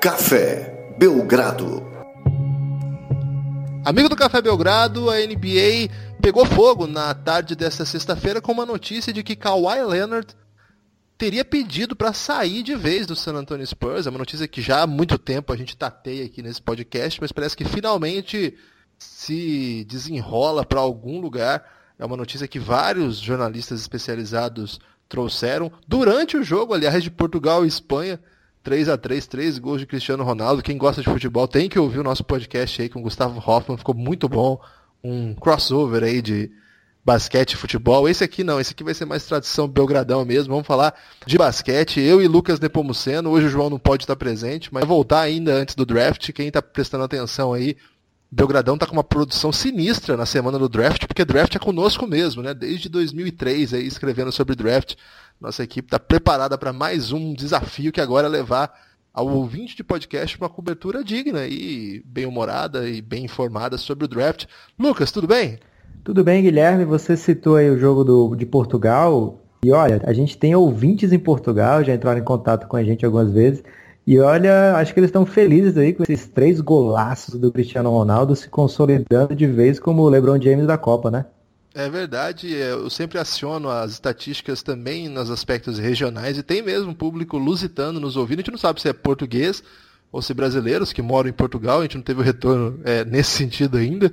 Café Belgrado. Amigo do Café Belgrado, a NBA pegou fogo na tarde desta sexta-feira com uma notícia de que Kawhi Leonard teria pedido para sair de vez do San Antonio Spurs. É uma notícia que já há muito tempo a gente tateia aqui nesse podcast, mas parece que finalmente se desenrola para algum lugar. É uma notícia que vários jornalistas especializados trouxeram durante o jogo, aliás, de Portugal e Espanha. 3 a 3 três gols de Cristiano Ronaldo. Quem gosta de futebol tem que ouvir o nosso podcast aí com o Gustavo Hoffman, ficou muito bom. Um crossover aí de basquete e futebol. Esse aqui não, esse aqui vai ser mais tradição Belgradão mesmo. Vamos falar de basquete. Eu e Lucas Nepomuceno. Hoje o João não pode estar presente, mas vai voltar ainda antes do draft. Quem está prestando atenção aí, Belgradão está com uma produção sinistra na semana do draft, porque draft é conosco mesmo, né? Desde 2003 aí escrevendo sobre draft. Nossa equipe está preparada para mais um desafio que agora é levar ao ouvinte de podcast uma cobertura digna e bem-humorada e bem informada sobre o draft. Lucas, tudo bem? Tudo bem, Guilherme. Você citou aí o jogo do, de Portugal. E olha, a gente tem ouvintes em Portugal, já entraram em contato com a gente algumas vezes. E olha, acho que eles estão felizes aí com esses três golaços do Cristiano Ronaldo se consolidando de vez como o LeBron James da Copa, né? É verdade, é, eu sempre aciono as estatísticas também nos aspectos regionais e tem mesmo público lusitano nos ouvindo. A gente não sabe se é português ou se brasileiros que moram em Portugal, a gente não teve o retorno é, nesse sentido ainda.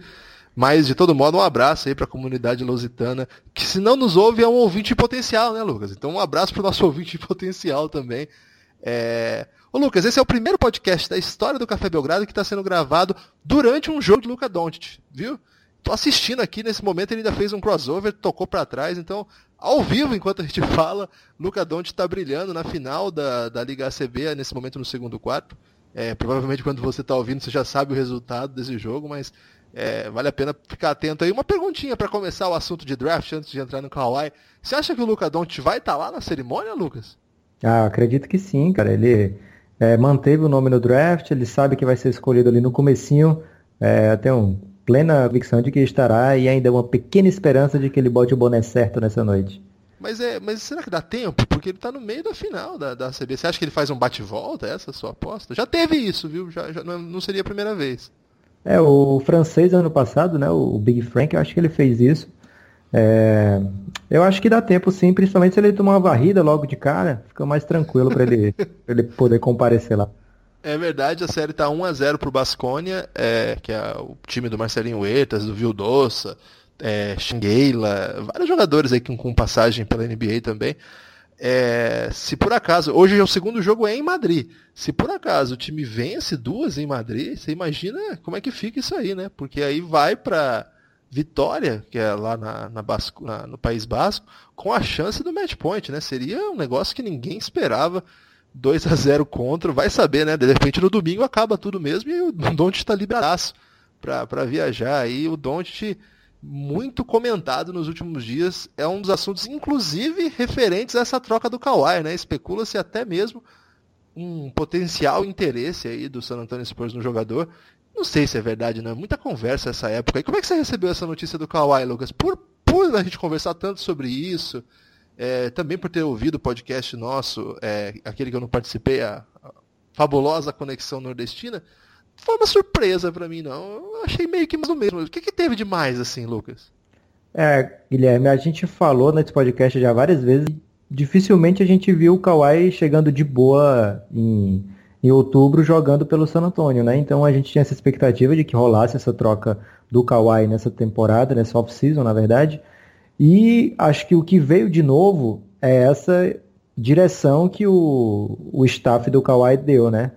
Mas, de todo modo, um abraço aí para a comunidade lusitana, que se não nos ouve é um ouvinte potencial, né, Lucas? Então, um abraço para o nosso ouvinte potencial também. É... Ô, Lucas, esse é o primeiro podcast da história do Café Belgrado que está sendo gravado durante um jogo de Luca Doncic, viu? tô assistindo aqui nesse momento, ele ainda fez um crossover, tocou para trás, então, ao vivo, enquanto a gente fala, Luca Doncic está brilhando na final da, da Liga ACB, nesse momento no segundo quarto. É, provavelmente quando você está ouvindo, você já sabe o resultado desse jogo, mas é, vale a pena ficar atento aí. Uma perguntinha para começar o assunto de draft, antes de entrar no Kawhi. Você acha que o Luca Doncic vai estar tá lá na cerimônia, Lucas? Ah, acredito que sim, cara. Ele é, manteve o nome no draft, ele sabe que vai ser escolhido ali no comecinho. É, tem um plena convicção de que estará e ainda uma pequena esperança de que ele bote o boné certo nessa noite. Mas, é, mas será que dá tempo? Porque ele está no meio da final da, da CB. Você acha que ele faz um bate-volta? Essa é sua aposta? Já teve isso, viu? Já, já não, não, seria a primeira vez. É, o francês ano passado, né? O Big Frank, eu acho que ele fez isso. É, eu acho que dá tempo sim, principalmente se ele tomar uma varrida logo de cara, fica mais tranquilo para ele, ele poder comparecer lá. É verdade, a série tá 1 a 0 pro Basconia, é, que é o time do Marcelinho Huertas, do Vildoça, é, Xingueila, vários jogadores aí com, com passagem pela NBA também. É, se por acaso, hoje o segundo jogo é em Madrid. Se por acaso o time vence duas em Madrid, você imagina como é que fica isso aí, né? Porque aí vai para Vitória, que é lá na, na Basco, na, no País Basco, com a chance do match point, né? Seria um negócio que ninguém esperava. 2 a 0 contra, vai saber, né? De repente no domingo acaba tudo mesmo e o Don't está liberadaço para viajar. Aí o Don't muito comentado nos últimos dias, é um dos assuntos, inclusive, referentes a essa troca do Kawhi, né? Especula-se até mesmo um potencial interesse aí do San Antonio Spurs no jogador. Não sei se é verdade, não. É muita conversa essa época. E como é que você recebeu essa notícia do Kawhi, Lucas? Por, por a gente conversar tanto sobre isso, é, também por ter ouvido o podcast nosso, é, aquele que eu não participei, a, a, fabulosa Conexão Nordestina, foi uma surpresa para mim, não. Eu achei meio que mais o mesmo. O que, que teve de mais, assim, Lucas? É, Guilherme, a gente falou nesse podcast já várias vezes, dificilmente a gente viu o Kawhi chegando de boa em, em outubro jogando pelo San Antonio, né? Então a gente tinha essa expectativa de que rolasse essa troca do Kawhi nessa temporada, nessa off-season, na verdade. E acho que o que veio de novo é essa direção que o, o staff do Kawhi deu, né?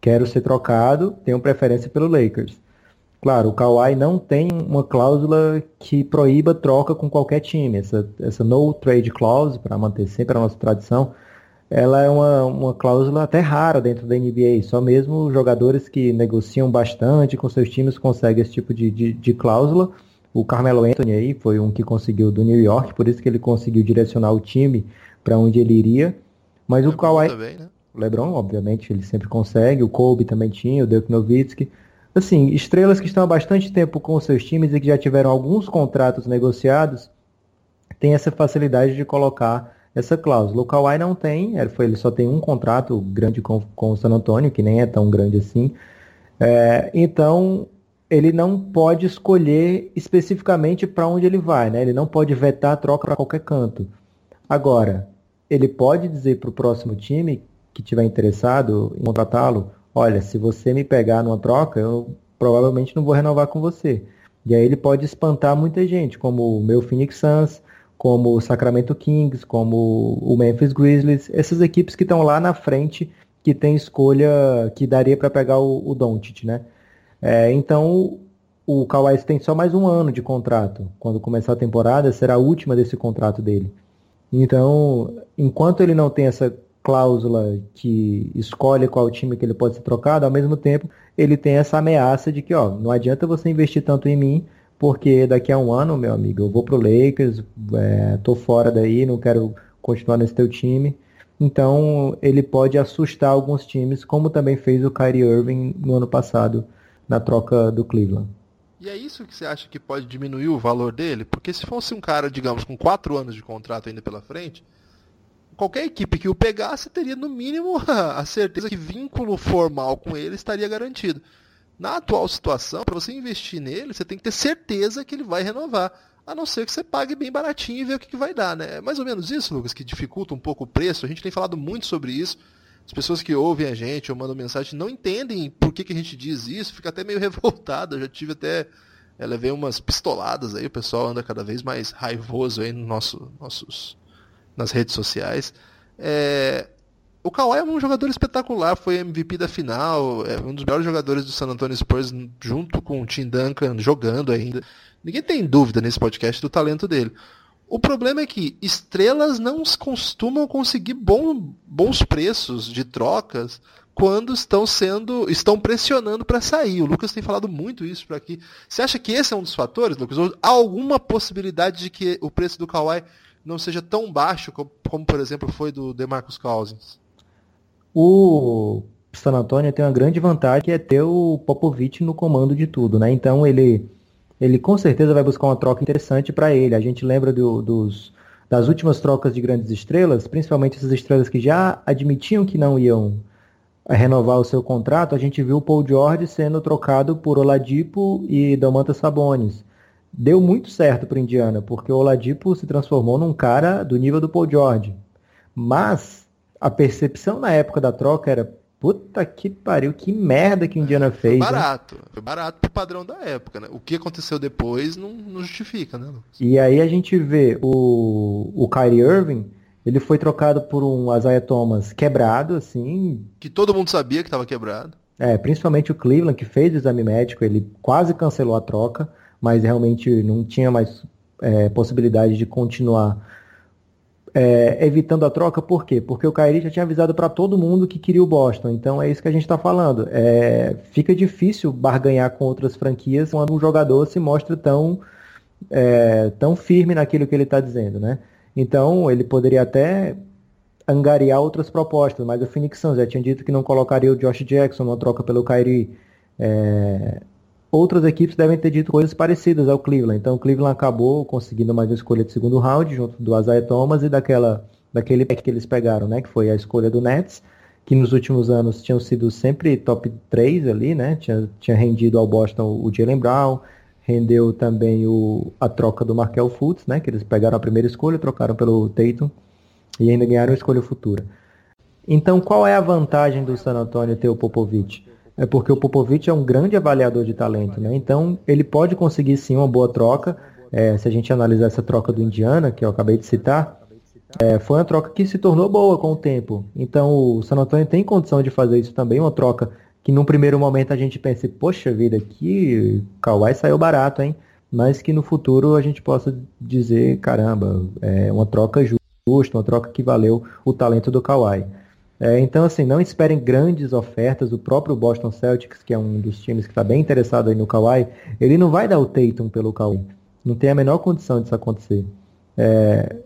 Quero ser trocado, tenho preferência pelo Lakers. Claro, o Kawhi não tem uma cláusula que proíba troca com qualquer time. Essa, essa no trade clause, para manter sempre a nossa tradição, ela é uma, uma cláusula até rara dentro da NBA. Só mesmo jogadores que negociam bastante com seus times conseguem esse tipo de, de, de cláusula. O Carmelo Anthony aí foi um que conseguiu do New York, por isso que ele conseguiu direcionar o time para onde ele iria. Mas o, o Kawhi, também, né? o LeBron, obviamente, ele sempre consegue. O Kobe também tinha, o Dirk Nowitzki. Assim, estrelas que estão há bastante tempo com seus times e que já tiveram alguns contratos negociados, têm essa facilidade de colocar essa cláusula. O Kawhi não tem, ele só tem um contrato grande com, com o San Antonio, que nem é tão grande assim. É, então, ele não pode escolher especificamente para onde ele vai, né? Ele não pode vetar a troca para qualquer canto. Agora, ele pode dizer para o próximo time que tiver interessado em contratá-lo, olha, se você me pegar numa troca, eu provavelmente não vou renovar com você. E aí ele pode espantar muita gente, como o meu Phoenix Suns, como o Sacramento Kings, como o Memphis Grizzlies, essas equipes que estão lá na frente, que tem escolha que daria para pegar o, o Doncic, né? É, então o Kawhi tem só mais um ano de contrato. Quando começar a temporada, será a última desse contrato dele. Então, enquanto ele não tem essa cláusula que escolhe qual time que ele pode ser trocado, ao mesmo tempo ele tem essa ameaça de que, ó, não adianta você investir tanto em mim, porque daqui a um ano, meu amigo, eu vou pro Lakers, é, tô fora daí, não quero continuar nesse teu time. Então ele pode assustar alguns times, como também fez o Kyrie Irving no ano passado na troca do Cleveland. E é isso que você acha que pode diminuir o valor dele? Porque se fosse um cara, digamos, com quatro anos de contrato ainda pela frente, qualquer equipe que o pegasse teria no mínimo a certeza que vínculo formal com ele estaria garantido. Na atual situação, para você investir nele, você tem que ter certeza que ele vai renovar. A não ser que você pague bem baratinho e ver o que, que vai dar, né? É mais ou menos isso, Lucas, que dificulta um pouco o preço. A gente tem falado muito sobre isso. As pessoas que ouvem a gente ou mandam mensagem não entendem por que, que a gente diz isso, fica até meio revoltado. Eu já tive até. Eu levei umas pistoladas aí, o pessoal anda cada vez mais raivoso aí no nosso, nossos nas redes sociais. É, o Kawhi é um jogador espetacular, foi MVP da final, é um dos melhores jogadores do San Antonio Spurs, junto com o Tim Duncan, jogando ainda. Ninguém tem dúvida nesse podcast do talento dele. O problema é que estrelas não costumam conseguir bom, bons preços de trocas quando estão sendo estão pressionando para sair. O Lucas tem falado muito isso para aqui. Você acha que esse é um dos fatores, Lucas? Ou há alguma possibilidade de que o preço do Kawhi não seja tão baixo como, como por exemplo, foi do DeMarcus Cousins? O San Antonio tem uma grande vantagem que é ter o Popovich no comando de tudo, né? Então ele, ele com certeza vai buscar uma troca interessante para ele. A gente lembra do, dos, das últimas trocas de grandes estrelas, principalmente essas estrelas que já admitiam que não iam renovar o seu contrato. A gente viu o Paul George sendo trocado por Oladipo e Domantas Sabonis deu muito certo para Indiana, porque o Oladipo se transformou num cara do nível do Paul George. Mas a percepção na época da troca era puta que pariu, que merda que Indiana é, fez. Foi barato, né? foi barato pro padrão da época, né? O que aconteceu depois não, não justifica, né, Lucas? E aí a gente vê o, o Kyrie Irving, ele foi trocado por um Isaiah Thomas quebrado, assim. Que todo mundo sabia que estava quebrado. É, principalmente o Cleveland, que fez o exame médico, ele quase cancelou a troca mas realmente não tinha mais é, possibilidade de continuar é, evitando a troca, por quê? Porque o Kyrie já tinha avisado para todo mundo que queria o Boston, então é isso que a gente está falando. É, fica difícil barganhar com outras franquias quando um jogador se mostra tão, é, tão firme naquilo que ele está dizendo, né? Então ele poderia até angariar outras propostas, mas o Phoenix Suns já tinha dito que não colocaria o Josh Jackson numa troca pelo Kyrie. Outras equipes devem ter dito coisas parecidas ao Cleveland. Então o Cleveland acabou conseguindo mais uma escolha de segundo round, junto do Isaiah Thomas e daquela, daquele pack que eles pegaram, né? Que foi a escolha do Nets, que nos últimos anos tinham sido sempre top 3 ali, né? Tinha, tinha rendido ao Boston o Jalen Brown, rendeu também o, a troca do Markel Fultz, né? Que eles pegaram a primeira escolha, trocaram pelo Tatum e ainda ganharam a escolha futura. Então, qual é a vantagem do San Antonio ter o Popovich? É porque o Popovich é um grande avaliador de talento, né? Então ele pode conseguir sim uma boa troca. É, se a gente analisar essa troca do Indiana, que eu acabei de citar, é, foi uma troca que se tornou boa com o tempo. Então o San Antonio tem condição de fazer isso também, uma troca que num primeiro momento a gente pense, poxa vida, que Kawhi saiu barato, hein? Mas que no futuro a gente possa dizer, caramba, é uma troca justa, uma troca que valeu o talento do Kawhi. É, então, assim, não esperem grandes ofertas. O próprio Boston Celtics, que é um dos times que está bem interessado aí no Kawhi, ele não vai dar o Tatum pelo Kawhi. Não tem a menor condição disso acontecer. É,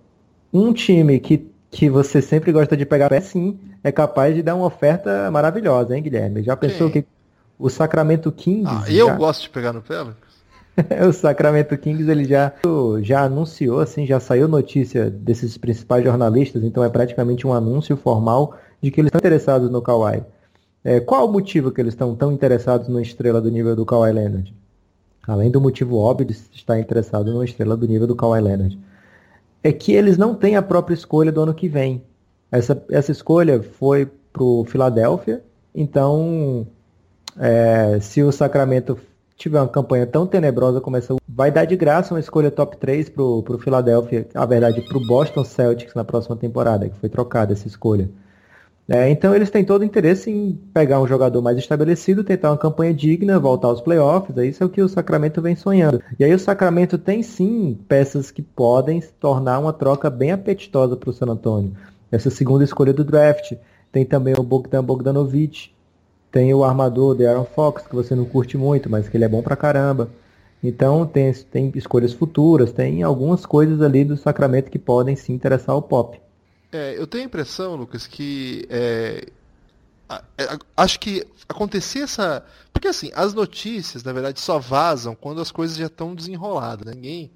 um time que, que você sempre gosta de pegar pé, sim, é capaz de dar uma oferta maravilhosa, hein, Guilherme? Já pensou que o Sacramento Kings... Ah, eu já... gosto de pegar no pé, o Sacramento Kings ele já, já anunciou, assim, já saiu notícia desses principais jornalistas, então é praticamente um anúncio formal de que eles estão interessados no Kawhi. É, qual o motivo que eles estão tão interessados numa estrela do nível do Kawhi Leonard? Além do motivo óbvio de estar interessado numa estrela do nível do Kawhi Leonard. É que eles não têm a própria escolha do ano que vem. Essa, essa escolha foi para o Philadelphia, então é, se o Sacramento tiver uma campanha tão tenebrosa como essa, vai dar de graça uma escolha top 3 pro, pro Philadelphia, na verdade, pro Boston Celtics na próxima temporada, que foi trocada essa escolha. É, então eles têm todo o interesse em pegar um jogador mais estabelecido, tentar uma campanha digna, voltar aos playoffs, isso é o que o Sacramento vem sonhando. E aí o Sacramento tem sim peças que podem tornar uma troca bem apetitosa para o San Antonio. Essa segunda escolha do draft. Tem também o Bogdan Bogdanovic, tem o armador de Aaron Fox, que você não curte muito, mas que ele é bom pra caramba. Então tem, tem escolhas futuras, tem algumas coisas ali do Sacramento que podem se interessar ao pop. É, eu tenho a impressão, Lucas, que é, é, acho que acontecer essa. Porque assim, as notícias, na verdade, só vazam quando as coisas já estão desenroladas. Né? Ninguém.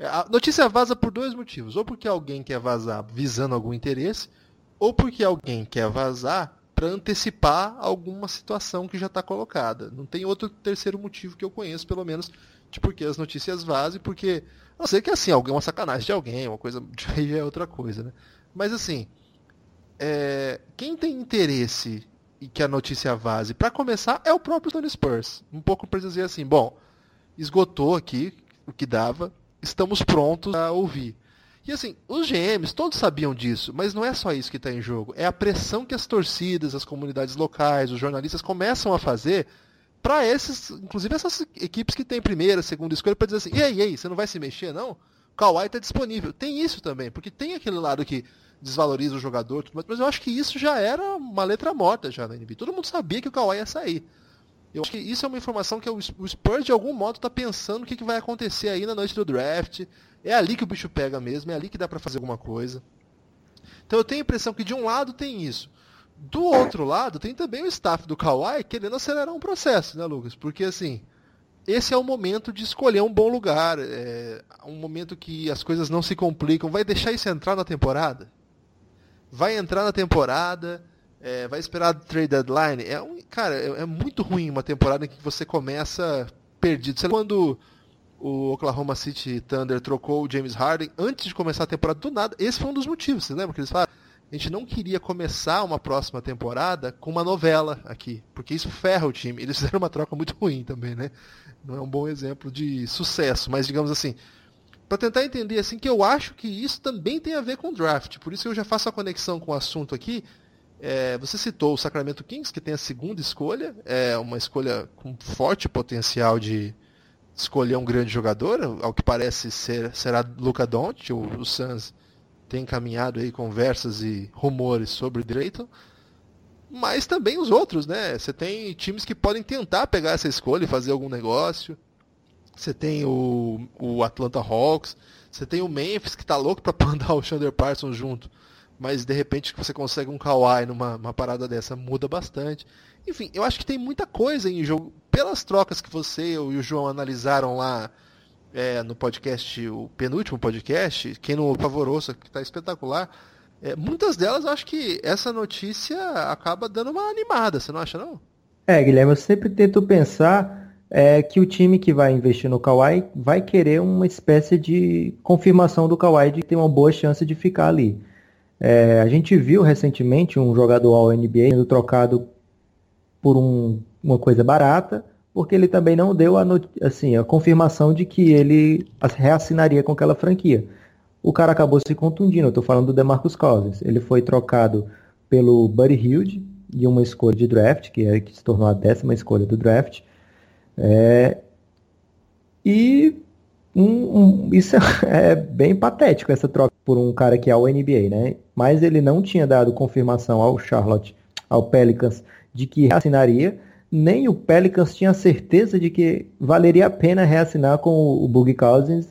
É, a notícia vaza por dois motivos. Ou porque alguém quer vazar visando algum interesse, ou porque alguém quer vazar para antecipar alguma situação que já está colocada. Não tem outro terceiro motivo que eu conheço, pelo menos, de porque as notícias vazam, porque. A não ser que assim, alguém, uma sacanagem de alguém, uma coisa. Aí já é outra coisa, né? Mas assim. É, quem tem interesse em que a notícia vaze, para começar, é o próprio Tony Spurs. Um pouco para dizer assim, bom, esgotou aqui o que dava, estamos prontos a ouvir. E assim, os GMs todos sabiam disso, mas não é só isso que está em jogo. É a pressão que as torcidas, as comunidades locais, os jornalistas começam a fazer para esses, inclusive essas equipes que têm primeira, segunda escolha, para dizer assim, e aí, e aí, você não vai se mexer, não? Kawhi está disponível. Tem isso também, porque tem aquele lado que desvaloriza o jogador, mas eu acho que isso já era uma letra morta já na NBA. Todo mundo sabia que o Kawhi ia sair. Eu acho que isso é uma informação que o Spurs, de algum modo, está pensando o que, que vai acontecer aí na noite do draft. É ali que o bicho pega mesmo, é ali que dá para fazer alguma coisa. Então eu tenho a impressão que de um lado tem isso. Do outro lado, tem também o staff do Kawhi querendo acelerar um processo, né, Lucas? Porque assim, esse é o momento de escolher um bom lugar. É um momento que as coisas não se complicam. Vai deixar isso entrar na temporada? Vai entrar na temporada, é, vai esperar a trade deadline. É um, cara, é, é, muito ruim uma temporada em que você começa perdido. Você, quando o Oklahoma City Thunder trocou o James Harden antes de começar a temporada do nada. Esse foi um dos motivos, vocês lembram que eles falaram? A gente não queria começar uma próxima temporada com uma novela aqui, porque isso ferra o time. Eles fizeram uma troca muito ruim também, né? Não é um bom exemplo de sucesso, mas digamos assim, para tentar entender assim que eu acho que isso também tem a ver com draft. Por isso eu já faço a conexão com o assunto aqui. É, você citou o Sacramento Kings, que tem a segunda escolha, é uma escolha com forte potencial de, escolher um grande jogador, ao que parece ser, será Luca Doncic, o, o Suns tem encaminhado aí conversas e rumores sobre Drayton, mas também os outros, né? Você tem times que podem tentar pegar essa escolha e fazer algum negócio. Você tem o, o Atlanta Hawks, você tem o Memphis que tá louco para mandar o Chandler Parsons junto, mas de repente você consegue um Kawhi numa parada dessa muda bastante. Enfim, eu acho que tem muita coisa em jogo. Pelas trocas que você e o João analisaram lá é, no podcast, o penúltimo podcast, quem não favorou, que está espetacular. É, muitas delas acho que essa notícia acaba dando uma animada, você não acha não? É, Guilherme, eu sempre tento pensar é, que o time que vai investir no Kawhi vai querer uma espécie de confirmação do Kawhi de que tem uma boa chance de ficar ali. É, a gente viu recentemente um jogador ao NBA sendo trocado por um, uma coisa barata, porque ele também não deu a, assim, a confirmação de que ele reassinaria com aquela franquia. O cara acabou se contundindo, eu estou falando do DeMarcus Cousins. Ele foi trocado pelo Buddy Hilde e uma escolha de draft, que, é, que se tornou a décima escolha do draft. É, e um, um, isso é bem patético, essa troca por um cara que é o NBA, né? Mas ele não tinha dado confirmação ao Charlotte, ao Pelicans, de que reassinaria, nem o Pelicans tinha certeza de que valeria a pena reassinar com o Boogie Cousins,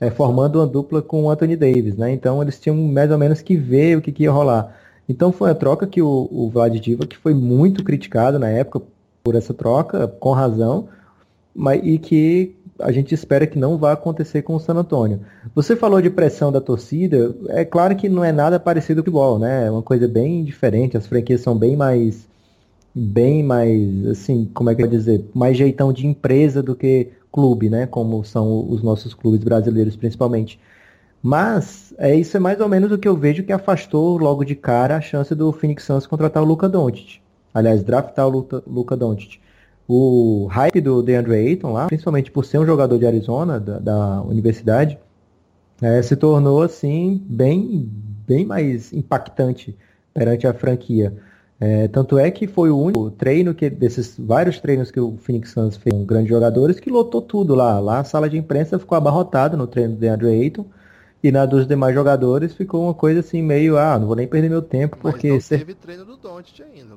é, formando uma dupla com o Anthony Davis, né? Então eles tinham mais ou menos que ver o que, que ia rolar. Então foi a troca que o, o Vlad Diva, que foi muito criticado na época por essa troca, com razão, mas, e que a gente espera que não vá acontecer com o San Antonio. Você falou de pressão da torcida, é claro que não é nada parecido com o futebol, né? É uma coisa bem diferente, as franquias são bem mais bem mais, assim, como é que eu vou dizer, mais jeitão de empresa do que clube, né? Como são os nossos clubes brasileiros, principalmente. Mas é isso é mais ou menos o que eu vejo que afastou logo de cara a chance do Phoenix Suns contratar o Luca Doncic. Aliás, draftar o Luca, Doncic. O hype do DeAndre Ayton lá, principalmente por ser um jogador de Arizona, da, da universidade, é, se tornou assim bem, bem mais impactante perante a franquia. É, tanto é que foi o único treino que desses vários treinos que o Phoenix Suns fez com grandes jogadores que lotou tudo lá. Lá a sala de imprensa ficou abarrotada no treino do DeAndre Ayton e na dos demais jogadores ficou uma coisa assim meio, ah, não vou nem perder meu tempo Mas porque não teve treino do Doncic ainda.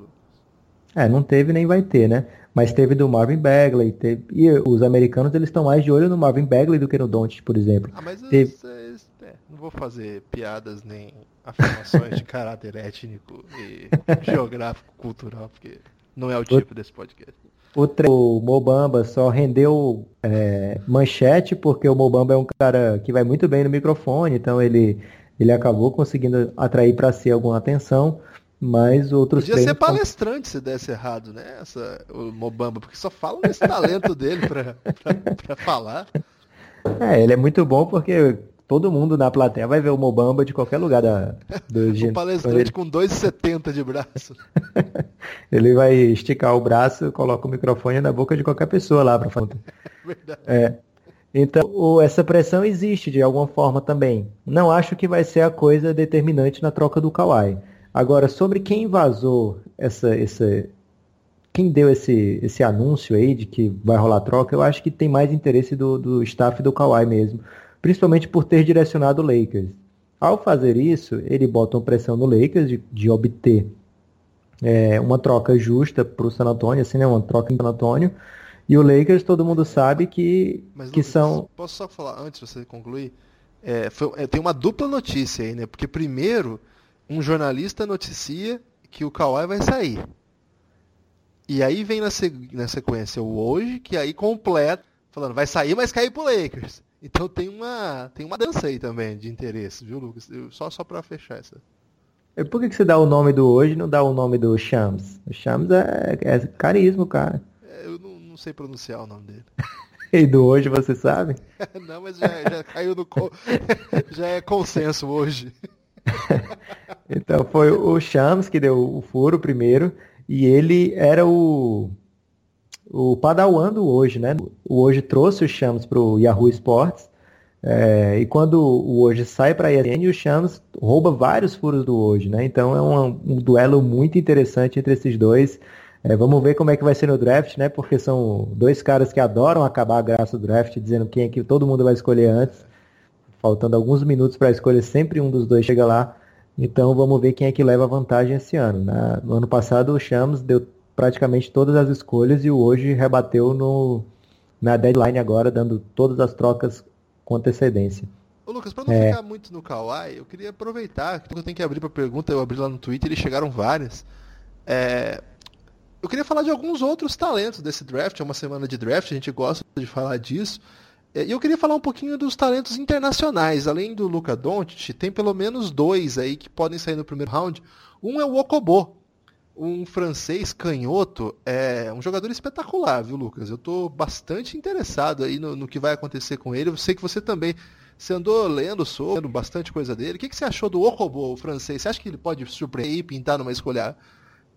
É, não teve nem vai ter, né? Mas teve do Marvin Bagley, teve... e os americanos eles estão mais de olho no Marvin Bagley do que no Doncic, por exemplo. Ah, mas teve... vocês, é, não vou fazer piadas nem afirmações de caráter étnico e geográfico, cultural, porque não é o tipo desse podcast. O, o Mobamba só rendeu é, manchete porque o Mobamba é um cara que vai muito bem no microfone, então ele, ele acabou conseguindo atrair para si alguma atenção, mas outros Podia ser palestrante se desse errado, né? Essa, o Mobamba, porque só falam desse talento dele para falar. É, ele é muito bom porque todo mundo na plateia vai ver o Mobamba de qualquer lugar da, do Um palestrante com 2,70 de braço. ele vai esticar o braço, coloca o microfone na boca de qualquer pessoa lá para falar. Verdade. É. Então, o, essa pressão existe de alguma forma também. Não acho que vai ser a coisa determinante na troca do Kawhi. Agora, sobre quem vazou essa, essa, quem deu esse, esse anúncio aí de que vai rolar troca, eu acho que tem mais interesse do, do staff do Kawhi mesmo principalmente por ter direcionado o Lakers. Ao fazer isso, ele bota uma pressão no Lakers de, de obter é, uma troca justa para o San Antonio, assim, né, uma troca em San Antonio. E o Lakers, todo mundo sabe que, Mas, que Lucas, são. Posso só falar antes de você concluir? É, foi, é, tem uma dupla notícia aí, né? Porque primeiro, um jornalista noticia que o Kawhi vai sair. E aí vem na, na sequência o hoje, que aí completa, falando, vai sair, mas cair pro Lakers. Então tem uma, tem uma dança aí também de interesse, viu, Lucas? Eu, só só para fechar essa. E por que, que você dá o nome do hoje e não dá o nome do Shams? O Shams é, é carisma, cara. É, eu não, não, sei pronunciar o nome dele. e do hoje você sabe? não, mas já, já caiu no. já é consenso hoje. então foi o Shams que deu o furo primeiro. E ele era o o Padawan do hoje, né? O hoje trouxe o Shams para o Yahoo Sports. É, e quando o hoje sai para a ESPN, o Shams rouba vários furos do hoje, né? Então é um, duelo muito interessante entre esses dois. É, vamos ver como é que vai ser no draft, né? Porque são dois caras que adoram acabar a graça do draft, dizendo quem é que todo mundo vai escolher antes. Faltando alguns minutos para a escolha, sempre um dos dois chega lá. Então vamos ver quem é que leva vantagem esse ano. Né? No ano passado o Shams deu praticamente todas as escolhas e o hoje rebateu no, na deadline agora, dando todas as trocas com antecedência. Ô Lucas, para não é... ficar muito no Kawaii, eu queria aproveitar que eu tenho que abrir para pergunta, eu abri lá no Twitter e chegaram várias. É... Eu queria falar de alguns outros talentos desse draft, é uma semana de draft, a gente gosta de falar disso. É, e eu queria falar um pouquinho dos talentos internacionais. Além do Luca Doncic, tem pelo menos dois aí que podem sair no primeiro round. Um é o Okobo, um francês canhoto é um jogador espetacular, viu, Lucas? Eu estou bastante interessado aí no, no, que vai acontecer com ele. Eu sei que você também você andou lendo sobre bastante coisa dele. O que, que você achou do Okobo, o francês? Você acha que ele pode surpreender e pintar numa escolha?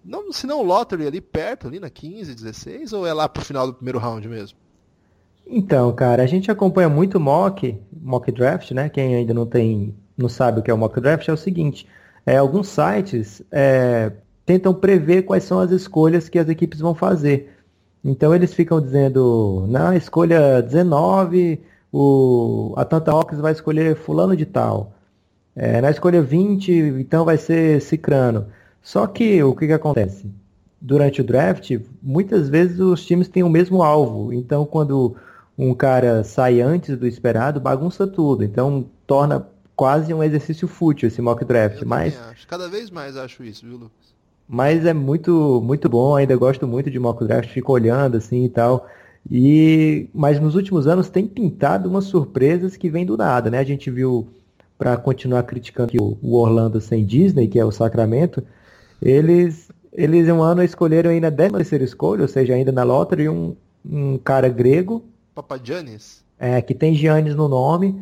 Não, se não lottery ali perto, ali na 15, 16, ou é lá pro final do primeiro round mesmo? Então, cara, a gente acompanha muito mock, mock draft, né? Quem ainda não tem, não sabe o que é o mock draft é o seguinte: é, alguns sites é, tentam prever quais são as escolhas que as equipes vão fazer. Então eles ficam dizendo, na escolha 19, o Atlanta Hawks vai escolher fulano de tal. É, na escolha 20, então vai ser Cicrano. Só que o que, que acontece? Durante o draft, muitas vezes os times têm o mesmo alvo. Então quando um cara sai antes do esperado, bagunça tudo. Então torna quase um exercício fútil esse mock draft. Eu mas acho. Cada vez mais acho isso, viu, Lucas? Mas é muito, muito bom, ainda gosto muito de mock draft, fico olhando assim e tal. E mas nos últimos anos tem pintado umas surpresas que vêm do nada, né? A gente viu para continuar criticando o Orlando sem Disney, que é o Sacramento, eles eles um ano escolheram ainda 13 terceira escolha, ou seja, ainda na lottery um, um cara grego, Papagiannis, é, que tem Giannis no nome,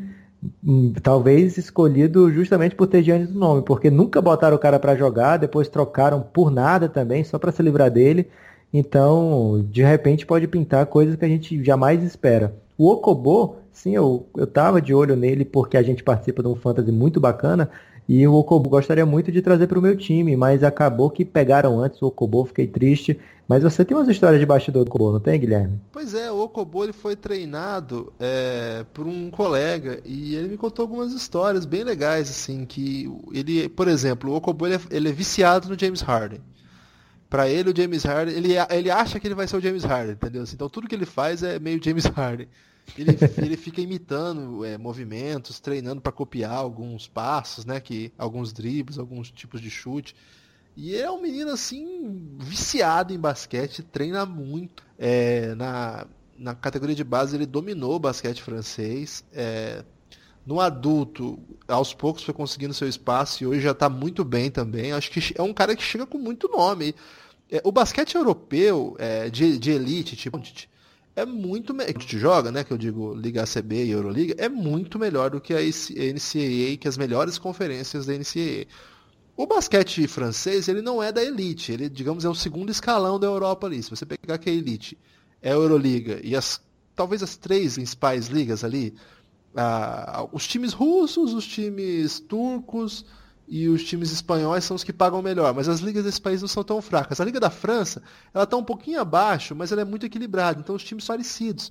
talvez escolhido justamente por ter Giannis no nome, porque nunca botaram o cara para jogar, depois trocaram por nada também, só para se livrar dele. Então, de repente pode pintar coisas que a gente jamais espera. O Okobo, sim, eu, eu tava de olho nele porque a gente participa de um fantasy muito bacana e o Okobo gostaria muito de trazer para o meu time, mas acabou que pegaram antes o Okobo, fiquei triste. Mas você tem umas histórias de bastidor do Okobo, não tem, Guilherme? Pois é, o Okobo ele foi treinado é, por um colega e ele me contou algumas histórias bem legais, assim, que ele, por exemplo, o Okobo ele é, ele é viciado no James Harden. Para ele, o James Harden, ele, ele acha que ele vai ser o James Harden, entendeu? Então tudo que ele faz é meio James Harden. Ele, ele fica imitando é, movimentos, treinando para copiar alguns passos, né? Que, alguns dribles, alguns tipos de chute. E é um menino assim, viciado em basquete, treina muito. É, na, na categoria de base ele dominou o basquete francês. É, no adulto, aos poucos foi conseguindo seu espaço e hoje já está muito bem também. Acho que é um cara que chega com muito nome. É, o basquete europeu é, de, de elite, tipo, é muito melhor. que joga, né? Que eu digo Liga ACB e Euroliga, é muito melhor do que a NCAA, que as melhores conferências da NCAA. O basquete francês, ele não é da elite, ele, digamos, é o segundo escalão da Europa ali. Se você pegar que a elite é a Euroliga e as talvez as três principais ligas ali, ah, os times russos, os times turcos, e os times espanhóis são os que pagam melhor, mas as ligas desse país não são tão fracas. A liga da França, ela está um pouquinho abaixo, mas ela é muito equilibrada, então os times são parecidos.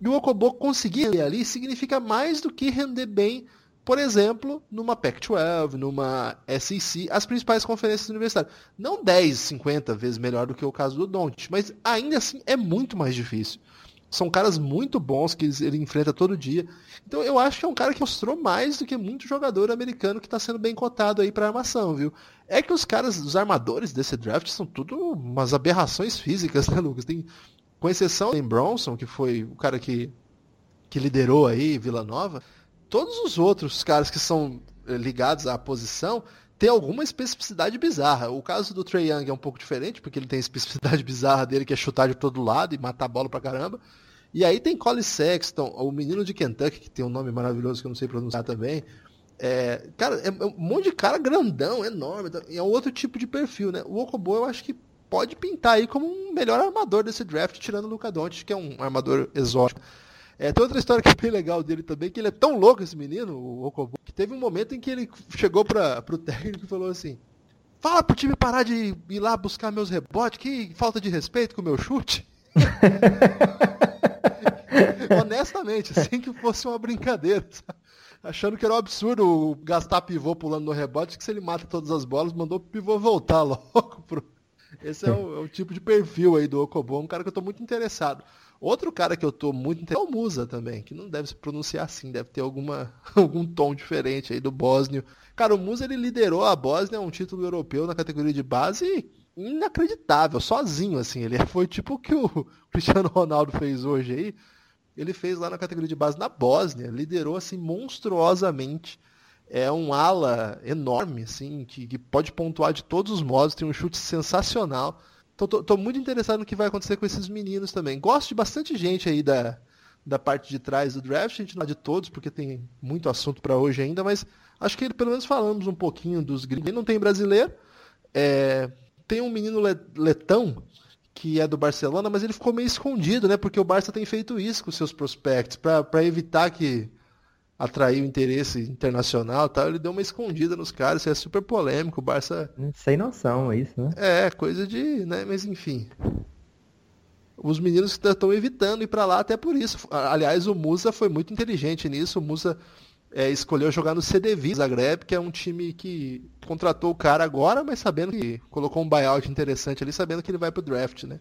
E o Okobo conseguir ali significa mais do que render bem, por exemplo, numa Pac-12, numa SEC, as principais conferências universitárias. Não 10, 50 vezes melhor do que o caso do Don't, mas ainda assim é muito mais difícil. São caras muito bons que ele enfrenta todo dia. Então eu acho que é um cara que mostrou mais do que muito jogador americano que está sendo bem cotado aí para armação, viu? É que os caras, os armadores desse draft são tudo umas aberrações físicas, né, Lucas? Tem, com exceção do Bronson, que foi o cara que, que liderou aí Vila Nova, todos os outros caras que são eh, ligados à posição tem alguma especificidade bizarra. O caso do Trey Young é um pouco diferente, porque ele tem a especificidade bizarra dele, que é chutar de todo lado e matar a bola pra caramba. E aí tem Colin Sexton, o menino de Kentucky, que tem um nome maravilhoso que eu não sei pronunciar também. É, cara, é um monte de cara grandão, enorme. É outro tipo de perfil, né? O Okobo eu acho que pode pintar aí como um melhor armador desse draft, tirando o Luca Doncic, que é um armador exótico. É, tem outra história que é bem legal dele também, que ele é tão louco esse menino, o Okobo, que teve um momento em que ele chegou para o técnico e falou assim: Fala pro time parar de ir lá buscar meus rebotes, que falta de respeito com o meu chute. Honestamente, assim que fosse uma brincadeira, sabe? achando que era um absurdo gastar pivô pulando no rebote, que se ele mata todas as bolas, mandou o pivô voltar logo. Pro... Esse é o, é o, tipo de perfil aí do Okobo, um cara que eu estou muito interessado. Outro cara que eu estou muito interessado é o Musa também, que não deve se pronunciar assim, deve ter alguma, algum tom diferente aí do Bósnio. Cara, o Musa ele liderou a Bósnia, um título europeu na categoria de base inacreditável, sozinho, assim. Ele foi tipo o que o Cristiano Ronaldo fez hoje aí ele fez lá na categoria de base na Bósnia, liderou assim monstruosamente. É um ala enorme, assim, que, que pode pontuar de todos os modos, tem um chute sensacional. Então tô, tô, muito interessado no que vai acontecer com esses meninos também. Gosto de bastante gente aí da, da parte de trás do draft, a gente não é de todos, porque tem muito assunto para hoje ainda, mas acho que pelo menos falamos um pouquinho dos gringos. Não tem brasileiro, é, tem um menino letão que é do Barcelona, mas ele ficou meio escondido, né? Porque o Barça tem feito isso com seus prospectos, para evitar que atrair o interesse internacional tal, ele deu uma escondida nos caras, isso é super polêmico, o Barça... Sem noção, é isso, né? É, coisa de... né? Mas enfim... Os meninos estão evitando ir para lá até por isso. Aliás, o Musa foi muito inteligente nisso. O Musa é, escolheu jogar no CDV Zagreb, que é um time que contratou o cara agora, mas sabendo que colocou um buyout interessante ali, sabendo que ele vai pro draft, né?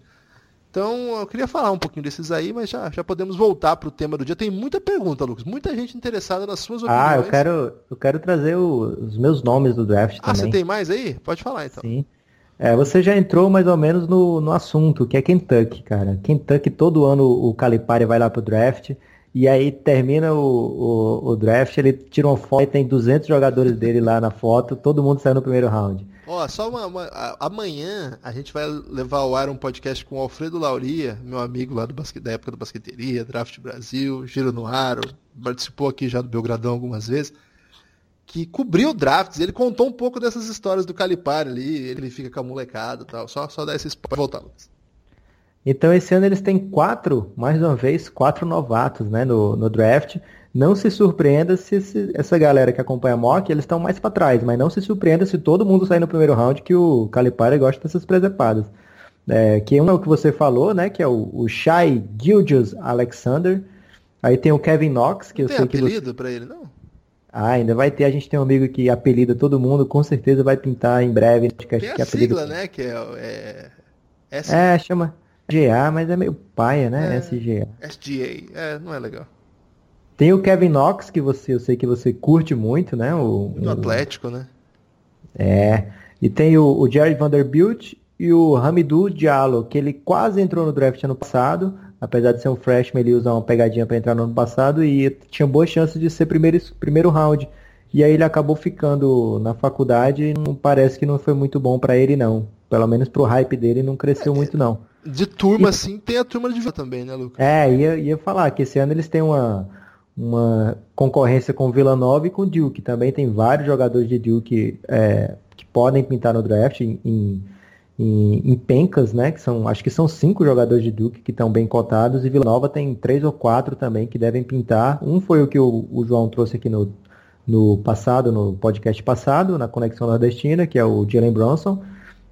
Então, eu queria falar um pouquinho desses aí, mas já, já podemos voltar para o tema do dia. Tem muita pergunta, Lucas. Muita gente interessada nas suas opiniões. Ah, eu quero, eu quero trazer o, os meus nomes do draft ah, também. Ah, você tem mais aí? Pode falar então. Sim. É, você já entrou mais ou menos no, no assunto, que é Kentucky, cara. Kentucky, todo ano o Calipari vai lá pro draft, e aí termina o, o, o draft, ele tira uma foto e tem 200 jogadores dele lá na foto, todo mundo sai no primeiro round. Ó, só uma, uma amanhã a gente vai levar ao ar um podcast com o Alfredo Lauria, meu amigo lá do da época do basqueteria, Draft Brasil, Giro no Aro, participou aqui já do Belgradão algumas vezes que cobriu drafts, ele contou um pouco dessas histórias do Calipari ali, ele fica com a molecada e tal. Só, só dar esse spoiler voltar, Lucas. Então esse ano eles têm quatro, mais uma vez, quatro novatos né, no, no draft. Não se surpreenda se, se essa galera que acompanha a mock, eles estão mais para trás, mas não se surpreenda se todo mundo sair no primeiro round que o Calipari gosta dessas presepadas. É, que um é o que você falou, né? Que é o, o Shai Gildius Alexander. Aí tem o Kevin Knox, que não eu sei que. Tem apelido você... pra ele, não? Ah, ainda vai ter, a gente tem um amigo que apelida todo mundo, com certeza vai pintar em breve. Tem a que sigla, né? Que é, é, é, chama GA, mas é meio paia, né? É, SGA. SGA, é, não é legal. Tem o Kevin Knox, que você, eu sei que você curte muito, né? O, o, Atlético, né? É. E tem o, o Jerry Vanderbilt e o Hamidou Diallo, que ele quase entrou no draft ano passado, apesar de ser um freshman, ele usa uma pegadinha para entrar no ano passado e tinha boas chances de ser primeiro, primeiro round. E aí ele acabou ficando na faculdade e não parece que não foi muito bom para ele não. Pelo menos pro hype dele não cresceu é, muito não. De turma, e, assim, tem a turma de também, né, Lucas? É, ia, ia falar que esse ano eles têm uma, uma concorrência com Vila Nova e com Duke. Também tem vários jogadores de Duke é, que podem pintar no draft em, em em, em, pencas, né? Que são, acho que são cinco jogadores de Duke que estão bem cotados e Vila Nova tem três ou quatro também que devem pintar. Um foi o que o, o João trouxe aqui no, no passado, no podcast passado, na Conexão Nordestina, que é o Jalen Bronson.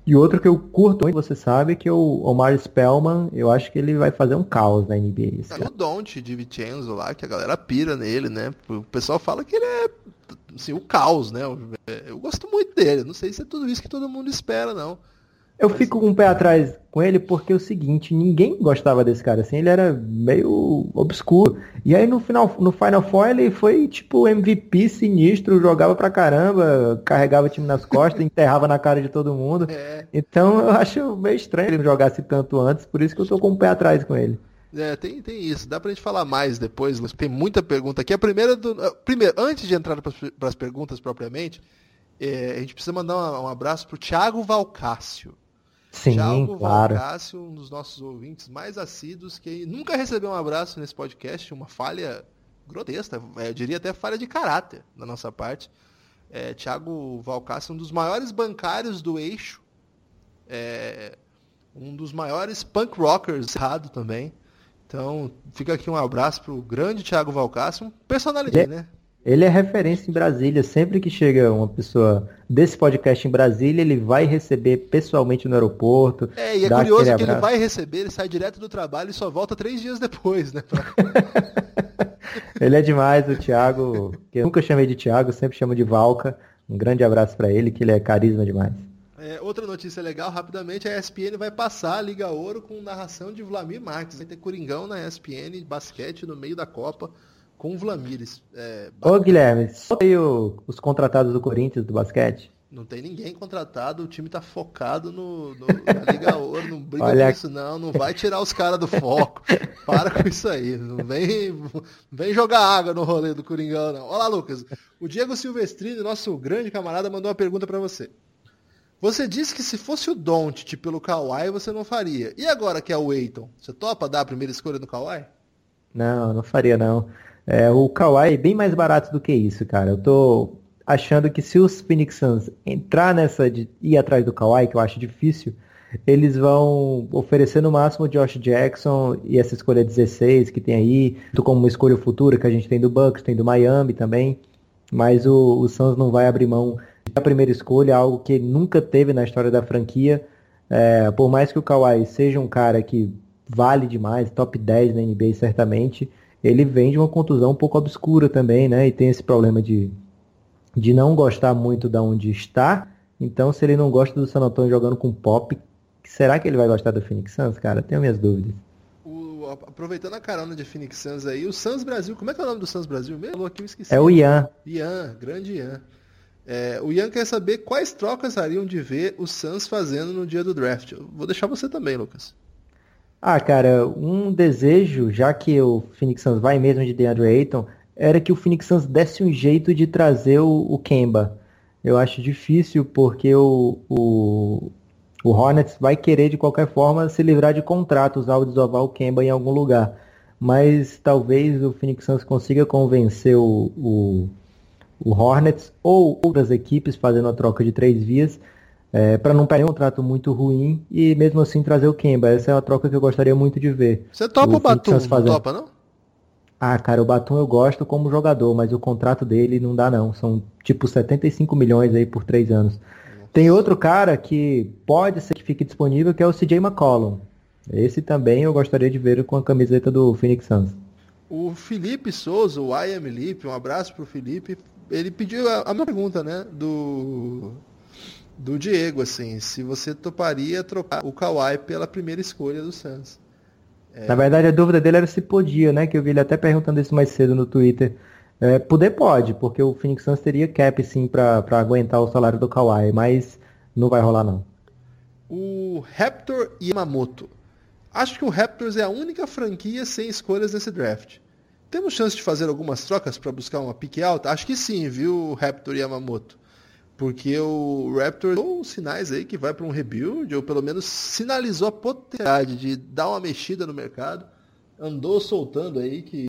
E outro que eu curto muito, você sabe, que é o Omar Spellman. Eu acho que ele vai fazer um caos na NBA. É o Don't de Vincenzo lá, que a galera pira nele, né? O pessoal fala que ele é assim, o caos, né? Eu gosto muito dele. Não sei se é tudo isso que todo mundo espera, não. Eu fico com um pé atrás com ele porque é o seguinte, ninguém gostava desse cara, assim, ele era meio obscuro. E aí no final, no Final Four ele foi tipo MVP sinistro, jogava pra caramba, carregava o time nas costas, enterrava na cara de todo mundo. É. Então eu acho meio estranho ele não jogasse tanto antes, por isso que eu tô com um pé atrás com ele. É, tem, tem isso. Dá pra gente falar mais depois, Tem muita pergunta aqui. A primeira do. Primeiro, antes de entrar para as perguntas propriamente, é, a gente precisa mandar um, um abraço pro Thiago Valcácio. Sim, Thiago claro. Valcácio, um dos nossos ouvintes mais assíduos, que nunca recebeu um abraço nesse podcast, uma falha grotesca, eu diria até falha de caráter da nossa parte. É, Thiago Valcácio, um dos maiores bancários do eixo, é, um dos maiores punk rockers errado também. Então, fica aqui um abraço pro grande Thiago Valcácio, um personalidade, né? Ele é referência em Brasília. Sempre que chega uma pessoa desse podcast em Brasília, ele vai receber pessoalmente no aeroporto. É, e é curioso que ele vai receber, ele sai direto do trabalho e só volta três dias depois, né? ele é demais, o Thiago. Que eu nunca chamei de Thiago, sempre chamo de Valca. Um grande abraço para ele, que ele é carisma demais. É, outra notícia legal, rapidamente, a ESPN vai passar a Liga Ouro com narração de Vladimir Marques. Vai ter Coringão na ESPN, basquete no meio da Copa com o Vlamires. É, Ô Guilherme, só aí os contratados do Corinthians do basquete? Não tem ninguém contratado, o time tá focado no, no na Liga Ouro, não briga Olha... com isso não, não vai tirar os caras do foco. Para com isso aí, não vem, vem jogar água no rolê do Coringão não. Olá Lucas, o Diego Silvestrini, nosso grande camarada, mandou uma pergunta para você. Você disse que se fosse o Don't pelo Kawhi, você não faria. E agora que é o Eiton, você topa dar a primeira escolha no Kawhi? Não, não faria não. É, o Kawhi é bem mais barato do que isso, cara. Eu tô achando que se os Phoenix Suns entrar nessa de ir atrás do Kawhi, que eu acho difícil, eles vão oferecer no máximo o Josh Jackson e essa escolha 16 que tem aí, como uma escolha futura que a gente tem do Bucks, tem do Miami também, mas o, o Suns não vai abrir mão da primeira escolha, algo que nunca teve na história da franquia. É, por mais que o Kawhi seja um cara que vale demais, top 10 na NBA certamente, ele vem de uma contusão um pouco obscura também, né? E tem esse problema de, de não gostar muito da onde está. Então, se ele não gosta do San Antonio jogando com pop, será que ele vai gostar do Phoenix Suns, cara? Tenho minhas dúvidas. O, aproveitando a carona de Phoenix Suns aí, o Suns Brasil, como é que é o nome do Suns Brasil mesmo? Aqui eu esqueci. É o Ian. Ian, grande Ian. É, o Ian quer saber quais trocas hariam de ver o Suns fazendo no dia do draft. Eu vou deixar você também, Lucas. Ah, cara, um desejo, já que o Phoenix Suns vai mesmo de DeAndre Ayton, era que o Phoenix Suns desse um jeito de trazer o, o Kemba. Eu acho difícil porque o, o, o, Hornets vai querer de qualquer forma se livrar de contratos ao desovar o Kemba em algum lugar. Mas talvez o Phoenix Suns consiga convencer o, o o Hornets ou outras equipes fazendo a troca de três vias é, para não perder um trato muito ruim e mesmo assim trazer o Kemba. Essa é uma troca que eu gostaria muito de ver. Você topa o, Batum? Fazendo... Não topa, não? Ah, cara, o Batum eu gosto como jogador, mas o contrato dele não dá não. São tipo 75 milhões aí por três anos. Tem outro cara que pode ser que fique disponível, que é o CJ McCollum. Esse também eu gostaria de ver com a camiseta do Phoenix Suns. O Felipe Souza, o I Am Felipe, um abraço pro Felipe, ele pediu a, a minha pergunta, né? Do, do Diego, assim, se você toparia trocar o Kawhi pela primeira escolha do Suns. É... Na verdade, a dúvida dele era se podia, né? Que eu vi ele até perguntando isso mais cedo no Twitter. É, poder pode, porque o Phoenix Suns teria cap sim para aguentar o salário do Kawhi, mas não vai rolar não. O Raptor Yamamoto. Acho que o Raptors é a única franquia sem escolhas nesse draft. Temos chance de fazer algumas trocas para buscar uma pique alta? Acho que sim, viu, Raptor e Yamamoto? Porque o Raptor deu sinais aí que vai para um rebuild, ou pelo menos sinalizou a potencialidade de dar uma mexida no mercado. Andou soltando aí que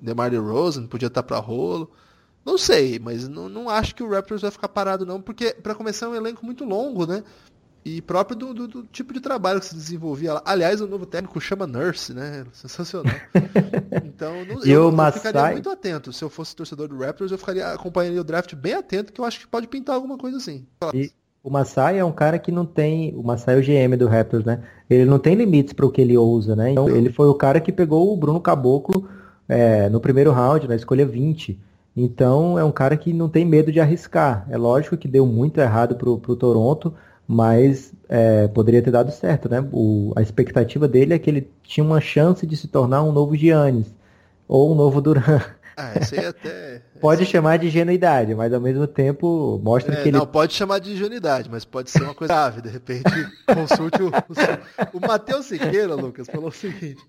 DeMar DeRozan podia estar tá para rolo. Não sei, mas não, não acho que o Raptors vai ficar parado não, porque para começar é um elenco muito longo, né? E próprio do, do, do, tipo de trabalho que se desenvolvia lá. Aliás, o novo técnico chama Nurse, né? Sensacional. Então, não, eu, eu, ficaria muito atento. Se eu fosse torcedor do Raptors, eu ficaria acompanhando o draft bem atento, que eu acho que pode pintar alguma coisa assim. E o Masai é um cara que não tem. O Masai é o GM do Raptors, né? Ele não tem limites para o que ele ousa, né? Então, ele foi o cara que pegou o Bruno Caboclo é, no primeiro round, na escolha 20. Então, é um cara que não tem medo de arriscar. É lógico que deu muito errado pro, pro Toronto mas é, poderia ter dado certo, né? O, a expectativa dele é que ele tinha uma chance de se tornar um novo Giannis ou um novo Duran. Ah, isso aí até. pode chamar de ingenuidade, mas ao mesmo tempo mostra é, que ele. Não, pode chamar de ingenuidade, mas pode ser uma coisa grave. De repente, consulte o. O, o Matheus Siqueira, Lucas, falou o seguinte: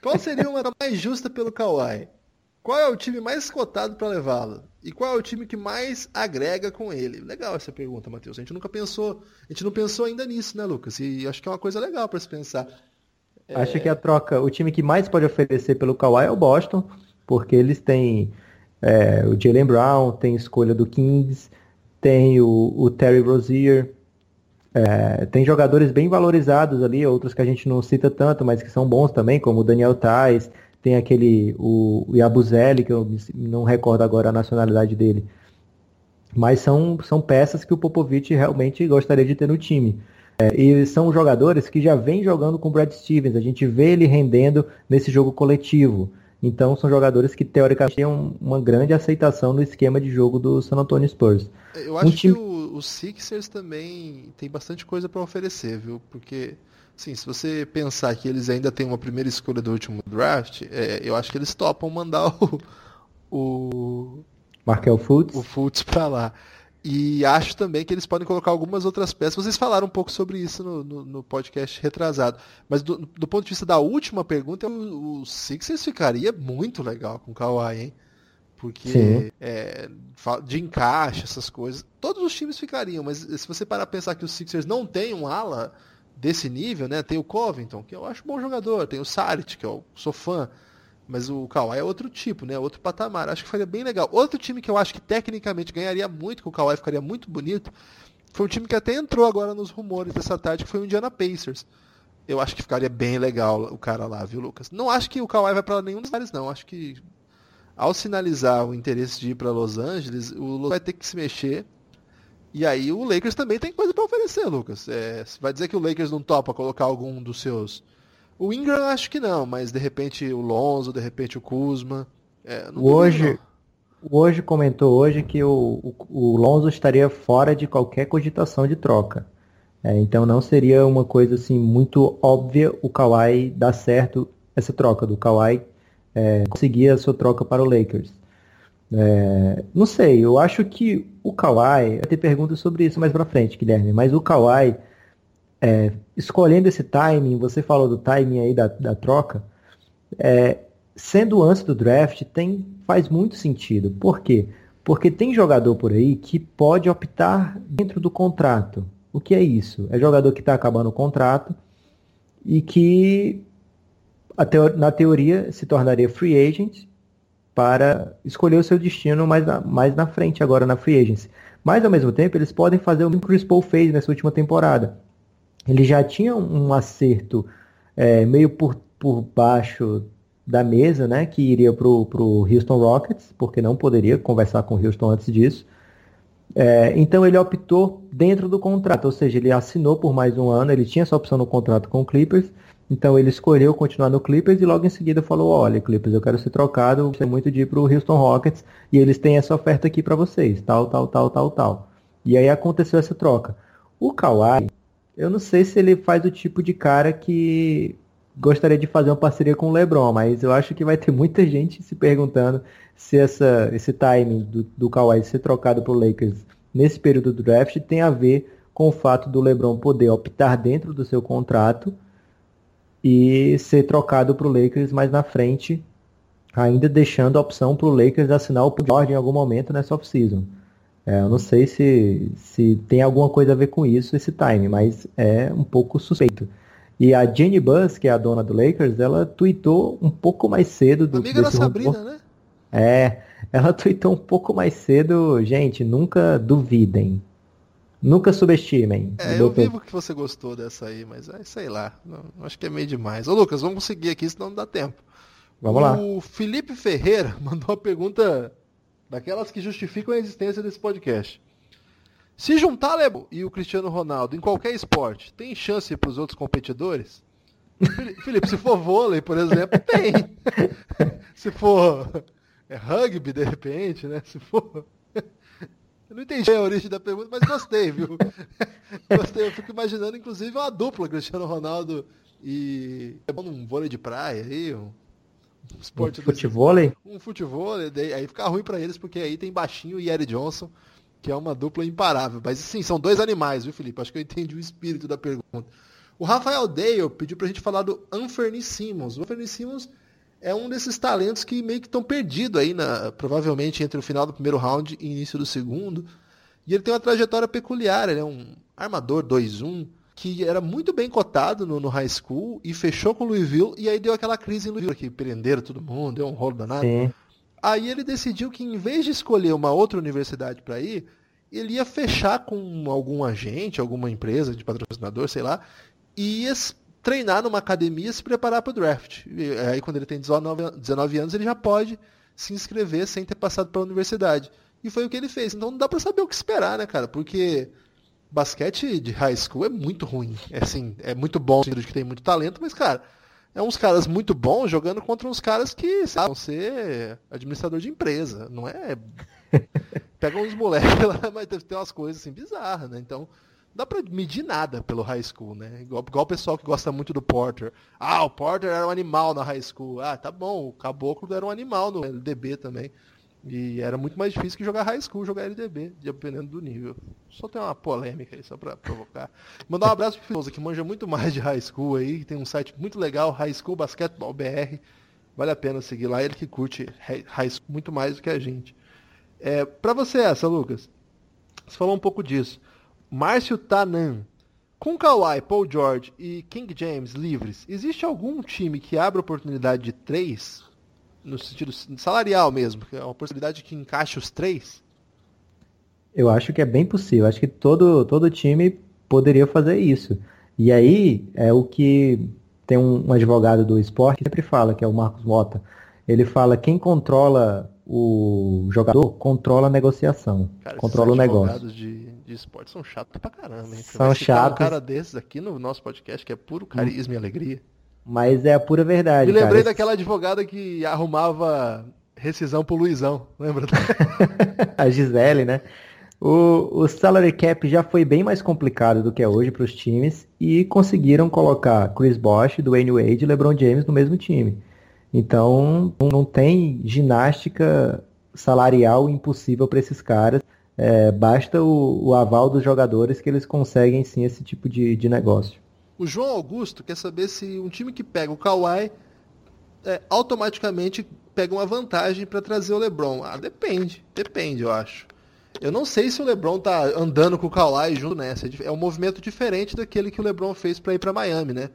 qual seria uma mais justa pelo Kawhi? Qual é o time mais cotado para levá-lo? E qual é o time que mais agrega com ele? Legal essa pergunta, Matheus. A gente nunca pensou, a gente não pensou ainda nisso, né, Lucas? E acho que é uma coisa legal para se pensar. É... Acho que a troca, o time que mais pode oferecer pelo Kawhi é o Boston, porque eles têm é, o Jalen Brown, tem escolha do Kings, tem o, o Terry Rozier, é, tem jogadores bem valorizados ali, outros que a gente não cita tanto, mas que são bons também, como o Daniel Tais, tem aquele, o, o Yabuzeli, que eu não recordo agora a nacionalidade dele. Mas são, são peças que o Popovich realmente gostaria de ter no time. É, e são jogadores que já vêm jogando com o Brad Stevens. A gente vê ele rendendo nesse jogo coletivo. Então são jogadores que teoricamente têm uma grande aceitação no esquema de jogo do San Antonio Spurs. Eu acho um time... que o, o Sixers também tem bastante coisa para oferecer, viu? Porque Sim, se você pensar que eles ainda têm uma primeira escolha do último draft, é, eu acho que eles topam mandar o. o Markel Fultz? O Fultz pra lá. E acho também que eles podem colocar algumas outras peças. Vocês falaram um pouco sobre isso no, no, no podcast retrasado. Mas do, do, ponto de vista da última pergunta, o, o Sixers ficaria muito legal com o Kawhi, hein? Porque é, de encaixe, essas coisas. Todos os times ficariam, mas se você parar a pensar que o Sixers não tem um ala desse nível, né? Tem o Covington, que eu acho bom jogador, tem o Saric, que eu sou fã, mas o Kawhi é outro tipo, né? Outro patamar. Acho que faria bem legal. Outro time que eu acho que tecnicamente ganharia muito, que o Kawhi ficaria muito bonito, foi um time que até entrou agora nos rumores dessa tarde, que foi o Indiana Pacers. Eu acho que ficaria bem legal o cara lá, viu, Lucas? Não acho que o Kawhi vai para nenhum dos lugares, não. Acho que ao sinalizar o interesse de ir para Los Angeles, o Los vai ter que se mexer e aí o Lakers também tem coisa para oferecer, Lucas. É, vai dizer que o Lakers não topa colocar algum dos seus. O Ingram acho que não, mas de repente o Lonzo, de repente o Kuzma. É, hoje, hoje comentou hoje que o, o, o, Lonzo estaria fora de qualquer cogitação de troca. É, então não seria uma coisa assim muito óbvia o Kawhi dar certo essa troca do Kawhi é, conseguir a sua troca para o Lakers. É, não sei, eu acho que o Kawhi, vai ter perguntas sobre isso mais pra frente, Guilherme, mas o Kawhi, é, escolhendo esse timing, você falou do timing aí da, da troca, é, sendo antes do draft, tem, faz muito sentido. Por quê? Porque tem jogador por aí que pode optar dentro do contrato. O que é isso? É jogador que está acabando o contrato e que na teoria se tornaria free agent para escolher o seu destino mais na, mais na frente agora na free agency. Mas ao mesmo tempo eles podem fazer o que o Chris Paul fez nessa última temporada. Ele já tinha um acerto é, meio por, por baixo da mesa, né, que iria para o Houston Rockets, porque não poderia conversar com o Houston antes disso. É, então ele optou dentro do contrato, ou seja, ele assinou por mais um ano, ele tinha essa opção no contrato com o Clippers, então ele escolheu continuar no Clippers e logo em seguida falou, olha Clippers, eu quero ser trocado, gostaria muito de ir para o Houston Rockets e eles têm essa oferta aqui para vocês, tal, tal, tal, tal, tal. E aí aconteceu essa troca. O Kawhi, eu não sei se ele faz o tipo de cara que gostaria de fazer uma parceria com o LeBron, mas eu acho que vai ter muita gente se perguntando se essa, esse timing do, do Kawhi ser trocado para o Lakers nesse período do draft tem a ver com o fato do LeBron poder optar dentro do seu contrato e ser trocado para o Lakers mais na frente, ainda deixando a opção para o Lakers assinar o Paul George em algum momento nessa off-season. É, eu não sei se, se tem alguma coisa a ver com isso, esse time, mas é um pouco suspeito. E a Jenny Buss, que é a dona do Lakers, ela tweetou um pouco mais cedo do Amiga da Sabrina, rumor. né? É, ela tweetou um pouco mais cedo, gente, nunca duvidem. Nunca subestimem. É, eu vivo que você gostou dessa aí, mas é, sei lá, não, acho que é meio demais. Ô Lucas, vamos seguir aqui, senão não dá tempo. Vamos o lá. O Felipe Ferreira mandou uma pergunta daquelas que justificam a existência desse podcast. Se juntar Lebo e o Cristiano Ronaldo em qualquer esporte, tem chance para os outros competidores? Felipe, se for vôlei, por exemplo, tem. se for é rugby, de repente, né? Se for. Eu não entendi a origem da pergunta, mas gostei, viu? gostei. Eu fico imaginando, inclusive, uma dupla, Cristiano Ronaldo e. Um vôlei de praia aí, um esporte um futevôlei? Um futevôlei, aí fica ruim para eles, porque aí tem Baixinho e Eric Johnson que é uma dupla imparável. Mas sim, são dois animais, viu, Felipe? Acho que eu entendi o espírito da pergunta. O Rafael Dale pediu pra gente falar do Anthony Simmons. O Anthony Simmons é um desses talentos que meio que estão perdidos aí, na, provavelmente entre o final do primeiro round e início do segundo. E ele tem uma trajetória peculiar, ele é um armador 2-1, que era muito bem cotado no, no, high school e fechou com o Louisville, e aí deu aquela crise em Louisville, que prenderam todo mundo, deu um rolo danado. Sim. Aí ele decidiu que em vez de escolher uma outra universidade para ir, ele ia fechar com algum agente, alguma empresa de patrocinador, sei lá, e ia treinar numa academia e se preparar para o draft. E aí quando ele tem 19, 19 anos, ele já pode se inscrever sem ter passado pela universidade. E foi o que ele fez. Então não dá para saber o que esperar, né, cara? Porque basquete de high school é muito ruim. É assim, é muito bom de que tem muito talento, mas, cara, é uns caras muito bons jogando contra uns caras que sabem ser administrador de empresa. Não é. Pega uns moleques lá, mas tem umas coisas assim bizarras, né? Então, dá pra medir nada pelo high school, né? Igual, igual o pessoal que gosta muito do Porter. Ah, o Porter era um animal na high school. Ah, tá bom, o Caboclo era um animal no LDB também. E era muito mais difícil que jogar high school, jogar LDB, dependendo do nível. Só tem uma polêmica aí, só pra provocar. Mandar um abraço pro Filosa, que manja muito mais de high school aí, tem um site muito legal, High School Basketball BR. Vale a pena seguir lá, ele que curte high school muito mais do que a gente. É, pra você essa, Lucas, você falou um pouco disso. Márcio Tanan, com Kawhi, Paul George e King James livres, existe algum time que abra oportunidade de três no sentido salarial mesmo, que é uma possibilidade que encaixe os três? Eu acho que é bem possível. Acho que todo, todo time poderia fazer isso. E aí é o que tem um, um advogado do esporte que sempre fala, que é o Marcos Mota. Ele fala quem controla o jogador controla a negociação, Cara, controla o negócio. De, de esporte são chatos pra caramba, hein? São chatos. um cara desses aqui no nosso podcast que é puro carisma hum. e alegria. Mas é a pura verdade. Me lembrei cara. daquela advogada que arrumava rescisão pro Luizão, lembra? a Gisele, né? O, o salary cap já foi bem mais complicado do que é hoje para os times e conseguiram colocar Chris Bosh, Dwayne Wade e LeBron James no mesmo time. Então não tem ginástica salarial impossível para esses caras. É, basta o, o, aval dos jogadores que eles conseguem sim esse tipo de, de negócio. O João Augusto quer saber se um time que pega o Kawhi é, automaticamente pega uma vantagem para trazer o LeBron. Ah, depende, depende, eu acho. Eu não sei se o LeBron tá andando com o Kawhi junto nessa. É um movimento diferente daquele que o LeBron fez para ir para Miami, né?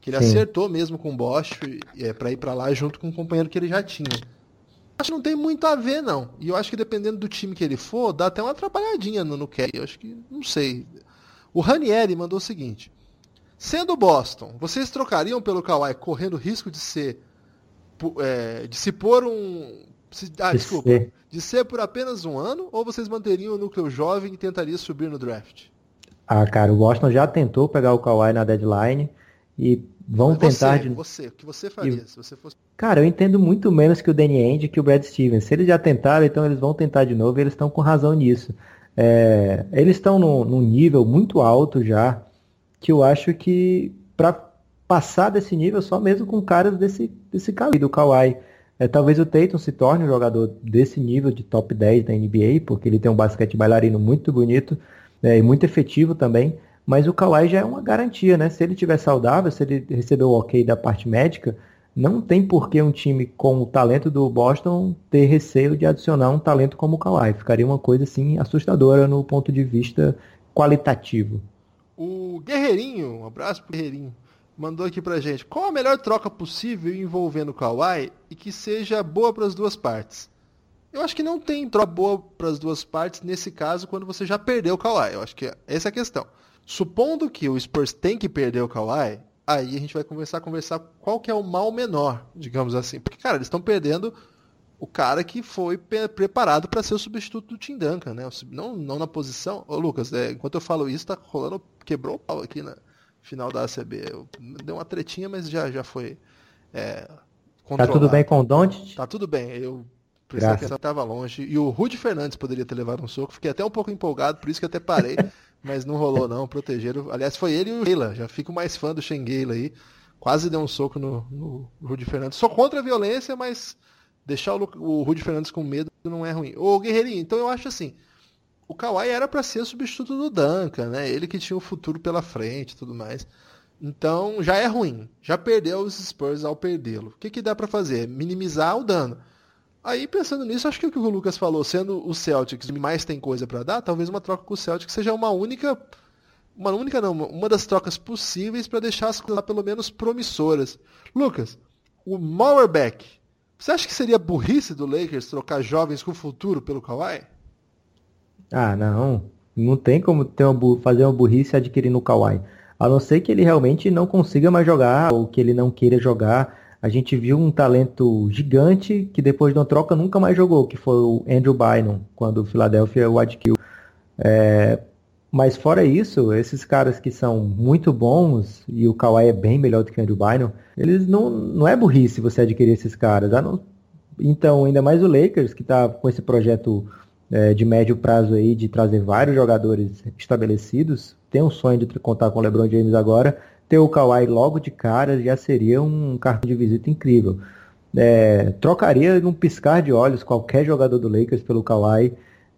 Que ele Sim. acertou mesmo com o Bosch é, para ir para lá junto com o companheiro que ele já tinha. Acho que não tem muito a ver, não. E eu acho que dependendo do time que ele for, dá até uma atrapalhadinha no, no Kelly. Eu acho que, não sei. O Ranieri mandou o seguinte. Sendo Boston, vocês trocariam pelo Kawhi correndo risco de ser é, de se pôr um. Se, ah, de desculpa. Ser. De ser por apenas um ano, ou vocês manteriam o núcleo jovem e tentariam subir no draft? Ah, cara, o Boston já tentou pegar o Kawhi na deadline e vão Mas tentar você, de. Você, o que você faria e... se você fosse. Cara, eu entendo muito menos que o Danny Ainge que o Brad Stevens. Se eles já tentaram, então eles vão tentar de novo e eles estão com razão nisso. É... eles estão num nível muito alto já, que eu acho que para passar desse nível só mesmo com caras desse, desse calibre, do Kawhi. É, talvez o Tatum se torne um jogador desse nível de top 10 da NBA, porque ele tem um basquete bailarino muito bonito é, e muito efetivo também. Mas o Kawhi já é uma garantia, né? Se ele tiver saudável, se ele receber o ok da parte médica, não tem por que um time com o talento do Boston ter receio de adicionar um talento como o Kawhi. Ficaria uma coisa assim assustadora no ponto de vista qualitativo. O Guerreirinho, um abraço pro Guerreirinho mandou aqui pra gente. Qual a melhor troca possível envolvendo o Kawhi e que seja boa para as duas partes? Eu acho que não tem troca boa para as duas partes nesse caso quando você já perdeu o Kawhi. Eu acho que essa é a questão. Supondo que o Spurs tem que perder o Kawhi, aí a gente vai começar a conversar qual que é o mal menor, digamos assim. Porque, cara, eles estão perdendo o cara que foi preparado para ser o substituto do Tim Duncan, né? Não, não na posição. Ô, Lucas, é, enquanto eu falo isso, tá rolando. Quebrou o pau aqui, né? final da ACB. Deu uma tretinha, mas já, já foi é, Tá tudo bem com o Don't? Tá tudo bem. Eu pensei que estava longe. E o Rudy Fernandes poderia ter levado um soco. Fiquei até um pouco empolgado, por isso que até parei. mas não rolou não, protegeram. Aliás, foi ele e o Sheila. Já fico mais fã do Shengeila aí. Quase deu um soco no, no Rudy Fernandes. Sou contra a violência, mas deixar o, o Rudy Fernandes com medo não é ruim. Ô, Guerreirinho, então eu acho assim o Kawhi era para ser substituto do Duncan, né? Ele que tinha o futuro pela frente e tudo mais. Então já é ruim. Já perdeu os Spurs ao perdê-lo. O que, que dá para fazer? Minimizar o dano. Aí pensando nisso, acho que o que o Lucas falou, sendo o Celtics mais tem coisa para dar, talvez uma troca com o Celtics seja uma única, uma única não, uma das trocas possíveis para deixar as coisas pelo menos promissoras. Lucas, o Mowerback, você acha que seria burrice do Lakers trocar jovens com futuro pelo Kawhi? Ah, não. Não tem como ter uma, fazer uma burrice adquirindo o Kawhi. A não ser que ele realmente não consiga mais jogar ou que ele não queira jogar. A gente viu um talento gigante que depois de uma troca nunca mais jogou, que foi o Andrew Bynum, quando o Philadelphia o adquiriu. É, mas fora isso, esses caras que são muito bons, e o Kawhi é bem melhor do que o Andrew Bynum, eles não, não é burrice você adquirir esses caras. Não, então, ainda mais o Lakers, que está com esse projeto é, de médio prazo aí de trazer vários jogadores estabelecidos. Tem um sonho de contar com o LeBron James agora. Ter o Kawhi logo de cara já seria um cartão de visita incrível. É, trocaria num piscar de olhos qualquer jogador do Lakers pelo Kawhi.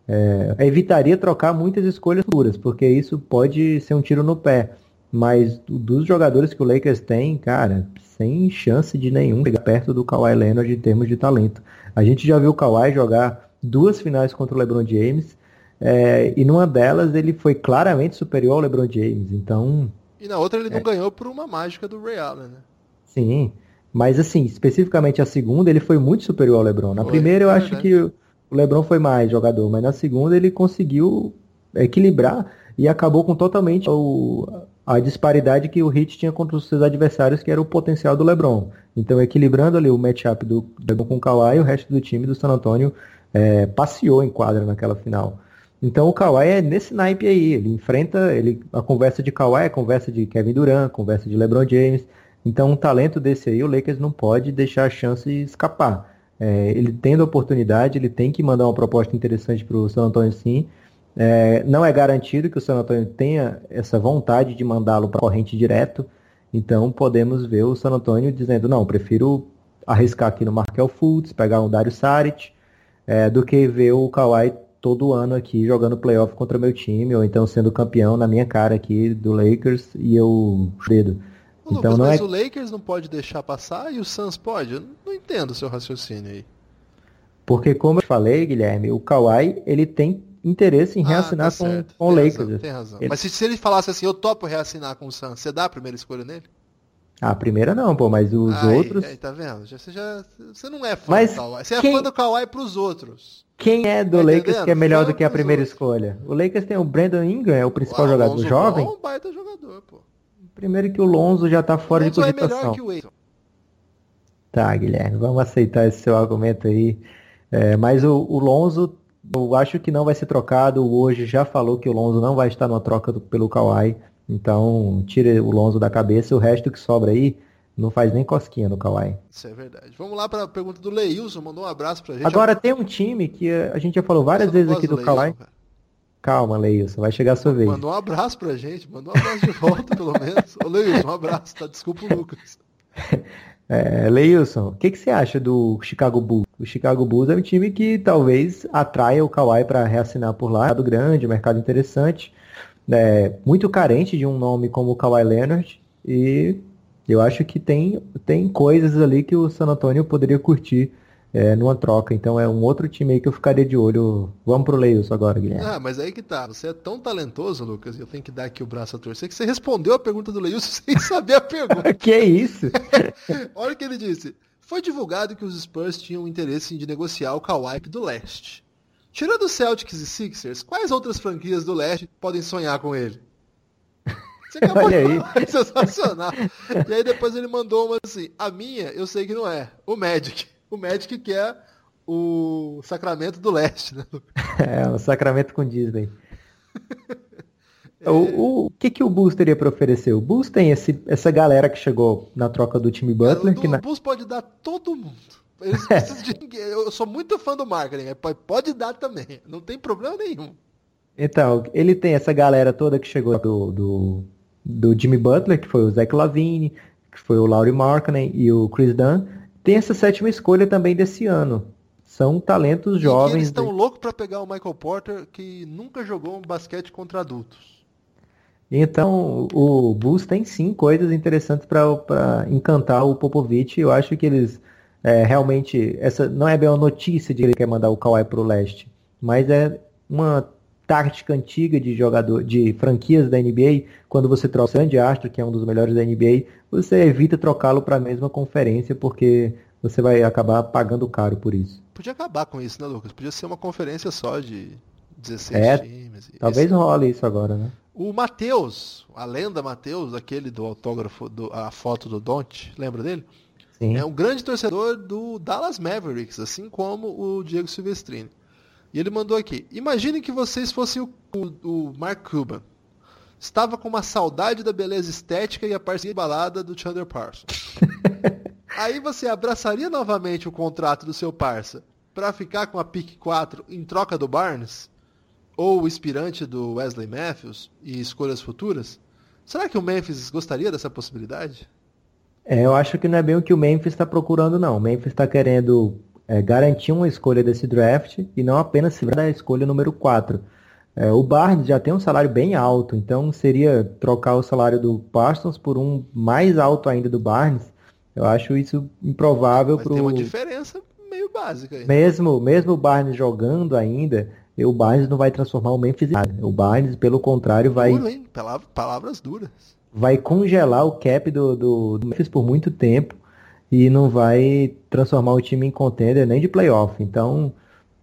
É, evitaria trocar muitas escolhas futuras, porque isso pode ser um tiro no pé. Mas dos jogadores que o Lakers tem, cara, sem chance de nenhum pegar perto do Kawhi Leonard em termos de talento. A gente já viu o Kawhi jogar duas finais contra o LeBron James. É, e numa delas ele foi claramente superior ao LeBron James. Então. E na outra ele não é. ganhou por uma mágica do Ray Allen, né? Sim. Mas assim, especificamente a segunda, ele foi muito superior ao LeBron. Na foi, primeira eu é acho que o LeBron foi mais jogador, mas na segunda ele conseguiu equilibrar e acabou com totalmente o, a disparidade que o Heat tinha contra os seus adversários, que era o potencial do LeBron. Então, equilibrando ali o matchup do LeBron com o Kawhi, o resto do time do San Antonio é, passeou em quadra naquela final. Então o Kawhi é nesse naipe aí, ele enfrenta, ele, a conversa de Kawhi é conversa de Kevin Durant, conversa de LeBron James. Então um talento desse aí, o Lakers não pode deixar a chance escapar. É, ele tendo a oportunidade, ele tem que mandar uma proposta interessante para o San Antonio sim. É, não é garantido que o San Antonio tenha essa vontade de mandá-lo para corrente direto. Então podemos ver o San Antonio dizendo, não, prefiro arriscar aqui no Markel Fultz, pegar um Dario Saric, é, do que ver o Kawhi todo ano aqui jogando playoff contra meu time, ou então sendo campeão na minha cara aqui do Lakers e eu dedo. Ô, então Lucas, não mas é... o Lakers não pode deixar passar e o Suns pode? Eu não entendo o seu raciocínio aí. Porque como eu falei, Guilherme, o Kawhi, ele tem interesse em reassinar ah, tá com, com o Lakers. Razão, tem razão. Ele... Mas se, se, ele falasse assim, eu topo reassinar com o Suns, você dá a primeira escolha nele? Ah, a primeira não, pô, mas os aí, outros. Aí, tá vendo? Você, já, você não é fã mas do Kawhi. Você quem... é fã do Kawhi pros outros. Quem é do tá Lakers entendendo? que é melhor do que a primeira escolha? O Lakers tem o Brandon Ingram, é o principal o jogador jovem. É um baita jogador, pô. Primeiro que o Lonzo já tá fora de cogitação. é melhor que o Aiton. Tá, Guilherme, vamos aceitar esse seu argumento aí. É, mas o, o Lonzo, eu acho que não vai ser trocado. Hoje já falou que o Lonzo não vai estar numa troca do, pelo Kawhi. Então, tira o Lonzo da cabeça. O resto que sobra aí não faz nem cosquinha no Kawhi. Isso é verdade. Vamos lá para a pergunta do Leilson. Mandou um abraço pra gente. Agora, tem um time que a gente já falou várias vezes aqui do, do Kawhi. Cara. Calma, Leilson, vai chegar a sua vez. Mandou um abraço pra gente, mandou um abraço de volta, pelo menos. Ô, Leilson, um abraço, tá? Desculpa o Lucas. É, Leilson, o que, que você acha do Chicago Bulls? O Chicago Bulls é um time que talvez atraia o Kawhi para reassinar por lá. Mercado grande, mercado interessante. É, muito carente de um nome como o Kawhi Leonard. E eu acho que tem, tem coisas ali que o San Antonio poderia curtir é, numa troca. Então é um outro time aí que eu ficaria de olho. Vamos pro Leilson agora, Guilherme. Ah, mas aí que tá. Você é tão talentoso, Lucas, e eu tenho que dar aqui o braço a torcer, que você respondeu a pergunta do Leilson sem saber a pergunta. que é isso? Olha o que ele disse. Foi divulgado que os Spurs tinham interesse de negociar o Kawhi do leste. Tirando Celtics e Sixers, quais outras franquias do leste podem sonhar com ele? Você acabou Olha de falar, aí. sensacional. E aí depois ele mandou uma assim, a minha eu sei que não é, o Magic o Magic que é o Sacramento do Leste, né? É, o Sacramento com Disney. é... o, o, que, que o Bulls teria para oferecer? O Bulls tem esse, essa galera que chegou na troca do time Butler. É, o, que na... Bulls pode dar todo mundo. De... Eu sou muito fã do marketing, pode dar também, não tem problema nenhum. Então, ele tem essa galera toda que chegou do, do, do Jimmy Butler, que foi o Zach Lavine, que foi o Laurie Markkinen e o Chris Dunn tem essa sétima escolha também desse ano. São talentos e jovens. eles estão de... loucos para pegar o Michael Porter, que nunca jogou um basquete contra adultos. Então, o Bulls tem sim coisas interessantes para encantar o Popovich. Eu acho que eles é, realmente. Essa não é bem uma notícia de que ele quer mandar o Kawhi para o leste, mas é uma tática antiga de jogador de franquias da NBA, quando você troca o Sandy Astro, que é um dos melhores da NBA, você evita trocá-lo para a mesma conferência, porque você vai acabar pagando caro por isso. Podia acabar com isso, né, Lucas? Podia ser uma conferência só de 16 é, times. Talvez Esse... role isso agora, né? O Matheus, a lenda Matheus, aquele do autógrafo, do, a foto do Don't, lembra dele? Sim. É um grande torcedor do Dallas Mavericks, assim como o Diego Silvestrini. E ele mandou aqui: Imagine que vocês fossem o, o, o Mark Cuban. Estava com uma saudade da beleza estética e a parceria balada do Chandler Parsons. Aí você abraçaria novamente o contrato do seu parça para ficar com a pick 4 em troca do Barnes? Ou o inspirante do Wesley Matthews e escolhas futuras? Será que o Memphis gostaria dessa possibilidade? É, eu acho que não é bem o que o Memphis está procurando, não. O Memphis está querendo é, garantir uma escolha desse draft e não apenas se da escolha número 4. É, o Barnes já tem um salário bem alto, então seria trocar o salário do Parsons por um mais alto ainda do Barnes. Eu acho isso improvável. Pro... tem uma diferença meio básica aí. Mesmo, mesmo o Barnes jogando ainda, o Barnes não vai transformar o Memphis em nada. O Barnes, pelo contrário, vai. Duro? Palavras duras. Vai congelar o cap do, do, do Memphis por muito tempo e não vai transformar o time em contender nem de playoff. Então,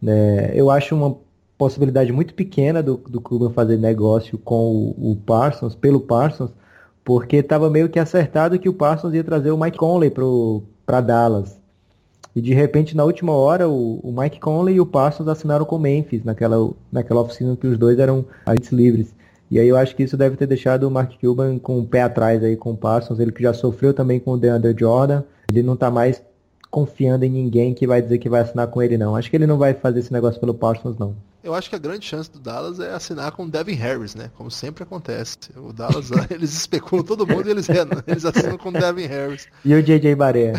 é, eu acho uma possibilidade muito pequena do, do Cuban fazer negócio com o, o Parsons, pelo Parsons, porque estava meio que acertado que o Parsons ia trazer o Mike Conley para Dallas. E de repente, na última hora, o, o, Mike Conley e o Parsons assinaram com o Memphis, naquela, naquela oficina que os dois eram agentes livres. E aí eu acho que isso deve ter deixado o Mark Cuban com o pé atrás aí com o Parsons, ele que já sofreu também com o DeAndre Jordan. Ele não está mais confiando em ninguém que vai dizer que vai assinar com ele, não. Acho que ele não vai fazer esse negócio pelo Parsons, não. Eu acho que a grande chance do Dallas é assinar com o Devin Harris, né? Como sempre acontece. O Dallas, eles especulam todo mundo e eles, eles assinam com o Devin Harris. E o JJ Barea.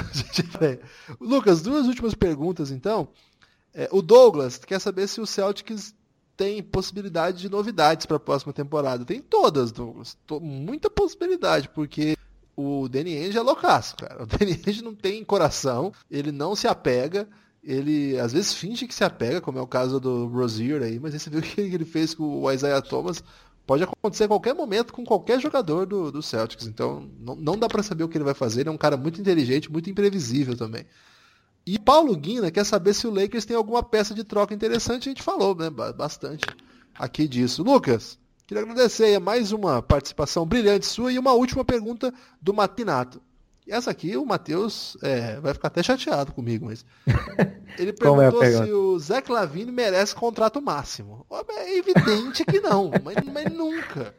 Lucas, duas últimas perguntas então. É, o Douglas quer saber se o Celtics tem possibilidade de novidades para a próxima temporada. Tem todas, Douglas. Muita possibilidade, porque o Danny Ainge é loucaço, cara. O Danny Ainge não tem coração, ele não se apega, ele às vezes finge que se apega, como é o caso do Rozier aí, mas você viu o que ele fez com o Isaiah Thomas. Pode acontecer a qualquer momento com qualquer jogador do, do Celtics. Então não, não dá para saber o que ele vai fazer. Ele é um cara muito inteligente, muito imprevisível também. E Paulo Guina quer saber se o Lakers tem alguma peça de troca interessante. A gente falou né, bastante aqui disso. Lucas, queria agradecer a mais uma participação brilhante sua e uma última pergunta do Matinato. Essa aqui o Matheus é, vai ficar até chateado comigo, mas. Ele é perguntou é se o Zé Lavine merece contrato máximo. É evidente que não, mas, mas nunca.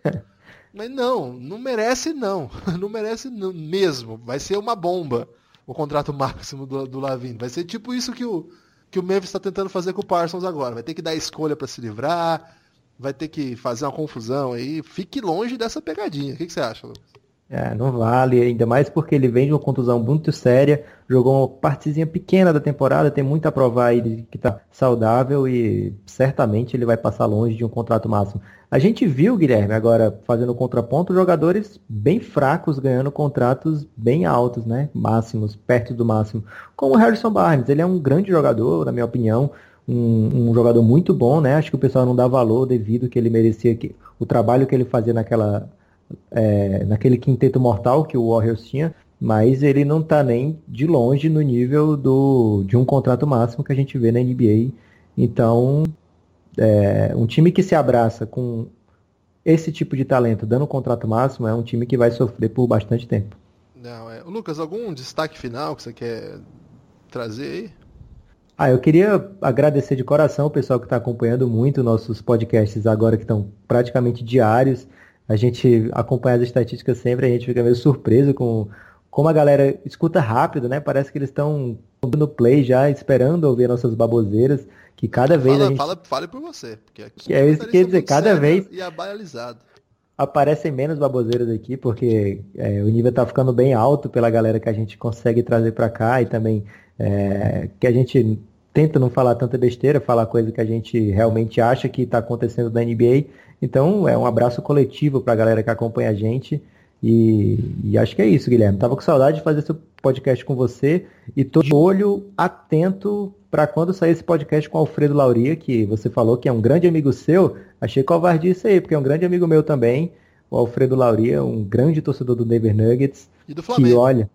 Mas não, não merece não. Não merece não, mesmo. Vai ser uma bomba o contrato máximo do, do Lavine. Vai ser tipo isso que o, que o Memphis está tentando fazer com o Parsons agora. Vai ter que dar escolha para se livrar, vai ter que fazer uma confusão aí. Fique longe dessa pegadinha. O que, que você acha, Lucas? É, não vale, ainda mais porque ele vem de uma contusão muito séria, jogou uma partezinha pequena da temporada, tem muito a provar aí que está saudável e certamente ele vai passar longe de um contrato máximo. A gente viu, Guilherme, agora fazendo contraponto, jogadores bem fracos ganhando contratos bem altos, né? Máximos, perto do máximo. Como o Harrison Barnes, ele é um grande jogador, na minha opinião, um, um jogador muito bom, né? Acho que o pessoal não dá valor devido que ele merecia que, o trabalho que ele fazia naquela é, naquele quinteto mortal que o Warriors tinha, mas ele não está nem de longe no nível do, de um contrato máximo que a gente vê na NBA. Então, é, um time que se abraça com esse tipo de talento dando contrato máximo é um time que vai sofrer por bastante tempo. Não, é. Lucas, algum destaque final que você quer trazer aí? Ah, eu queria agradecer de coração o pessoal que está acompanhando muito nossos podcasts agora que estão praticamente diários a gente acompanha as estatísticas sempre, a gente fica meio surpreso com como a galera escuta rápido, né? Parece que eles estão no play já, esperando ouvir nossas baboseiras, que cada vez fala, a gente... Fala, fale por você, porque aqui é isso que quer dizer, cada vez... E abalizado. Aparecem menos baboseiras aqui, porque é, o nível tá ficando bem alto pela galera que a gente consegue trazer para cá e também é, que a gente tenta não falar tanta besteira, falar coisa que a gente realmente acha que está acontecendo na NBA então, é um abraço coletivo para a galera que acompanha a gente. E, e, acho que é isso, Guilherme. Tava com saudade de fazer esse podcast com você e tô de olho atento para quando sair esse podcast com o Alfredo Lauria, que você falou que é um grande amigo seu. Achei covardia isso aí, porque é um grande amigo meu também. O Alfredo Lauria, um grande torcedor do Denver Nuggets. E do Flamengo. Que, olha,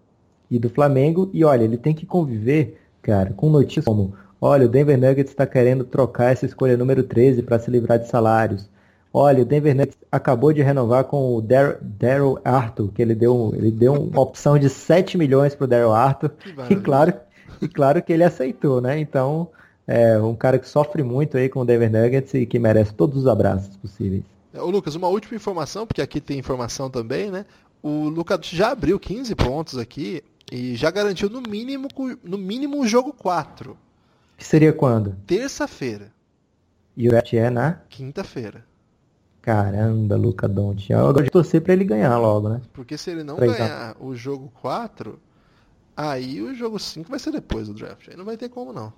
e do Flamengo. E olha, ele tem que conviver, cara, com notícias como: olha, o Denver Nuggets está querendo trocar essa escolha número 13 para se livrar de salários. Olha, o Denver Nuggets acabou de renovar com o Daryl Arthur, que ele deu, ele deu uma opção de 7 milhões para o Daryl Arthur. E claro, e claro que ele aceitou, né? Então, é um cara que sofre muito aí com o Denver Nuggets e que merece todos os abraços possíveis. Ô Lucas, uma última informação, porque aqui tem informação também, né? O Lucas já abriu 15 pontos aqui e já garantiu no mínimo no mínimo o jogo 4. Que seria quando? Terça-feira. E o draft é na? Quinta-feira. Caramba, Luca Doncic. Eu gosto de torcer pra ele ganhar logo, né? Porque se ele não ganhar o jogo 4, aí o jogo 5 vai ser depois do draft. Aí não vai ter como não.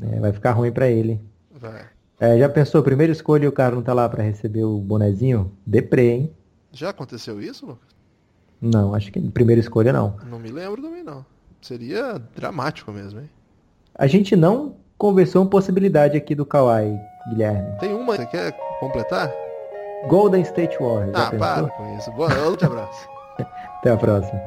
É, vai ficar ruim pra ele. Vai. É, já pensou, primeira escolha e o cara não tá lá pra receber o bonezinho? Deprê, hein? Já aconteceu isso, Lucas? Não, acho que primeira escolha não. Não me lembro também não. Seria dramático mesmo, hein? A gente não conversou uma possibilidade aqui do Kawhi, Guilherme. Tem uma, você quer completar? Golden State Warriors. Ah, para com isso. Boa noite, abraço. Até a próxima.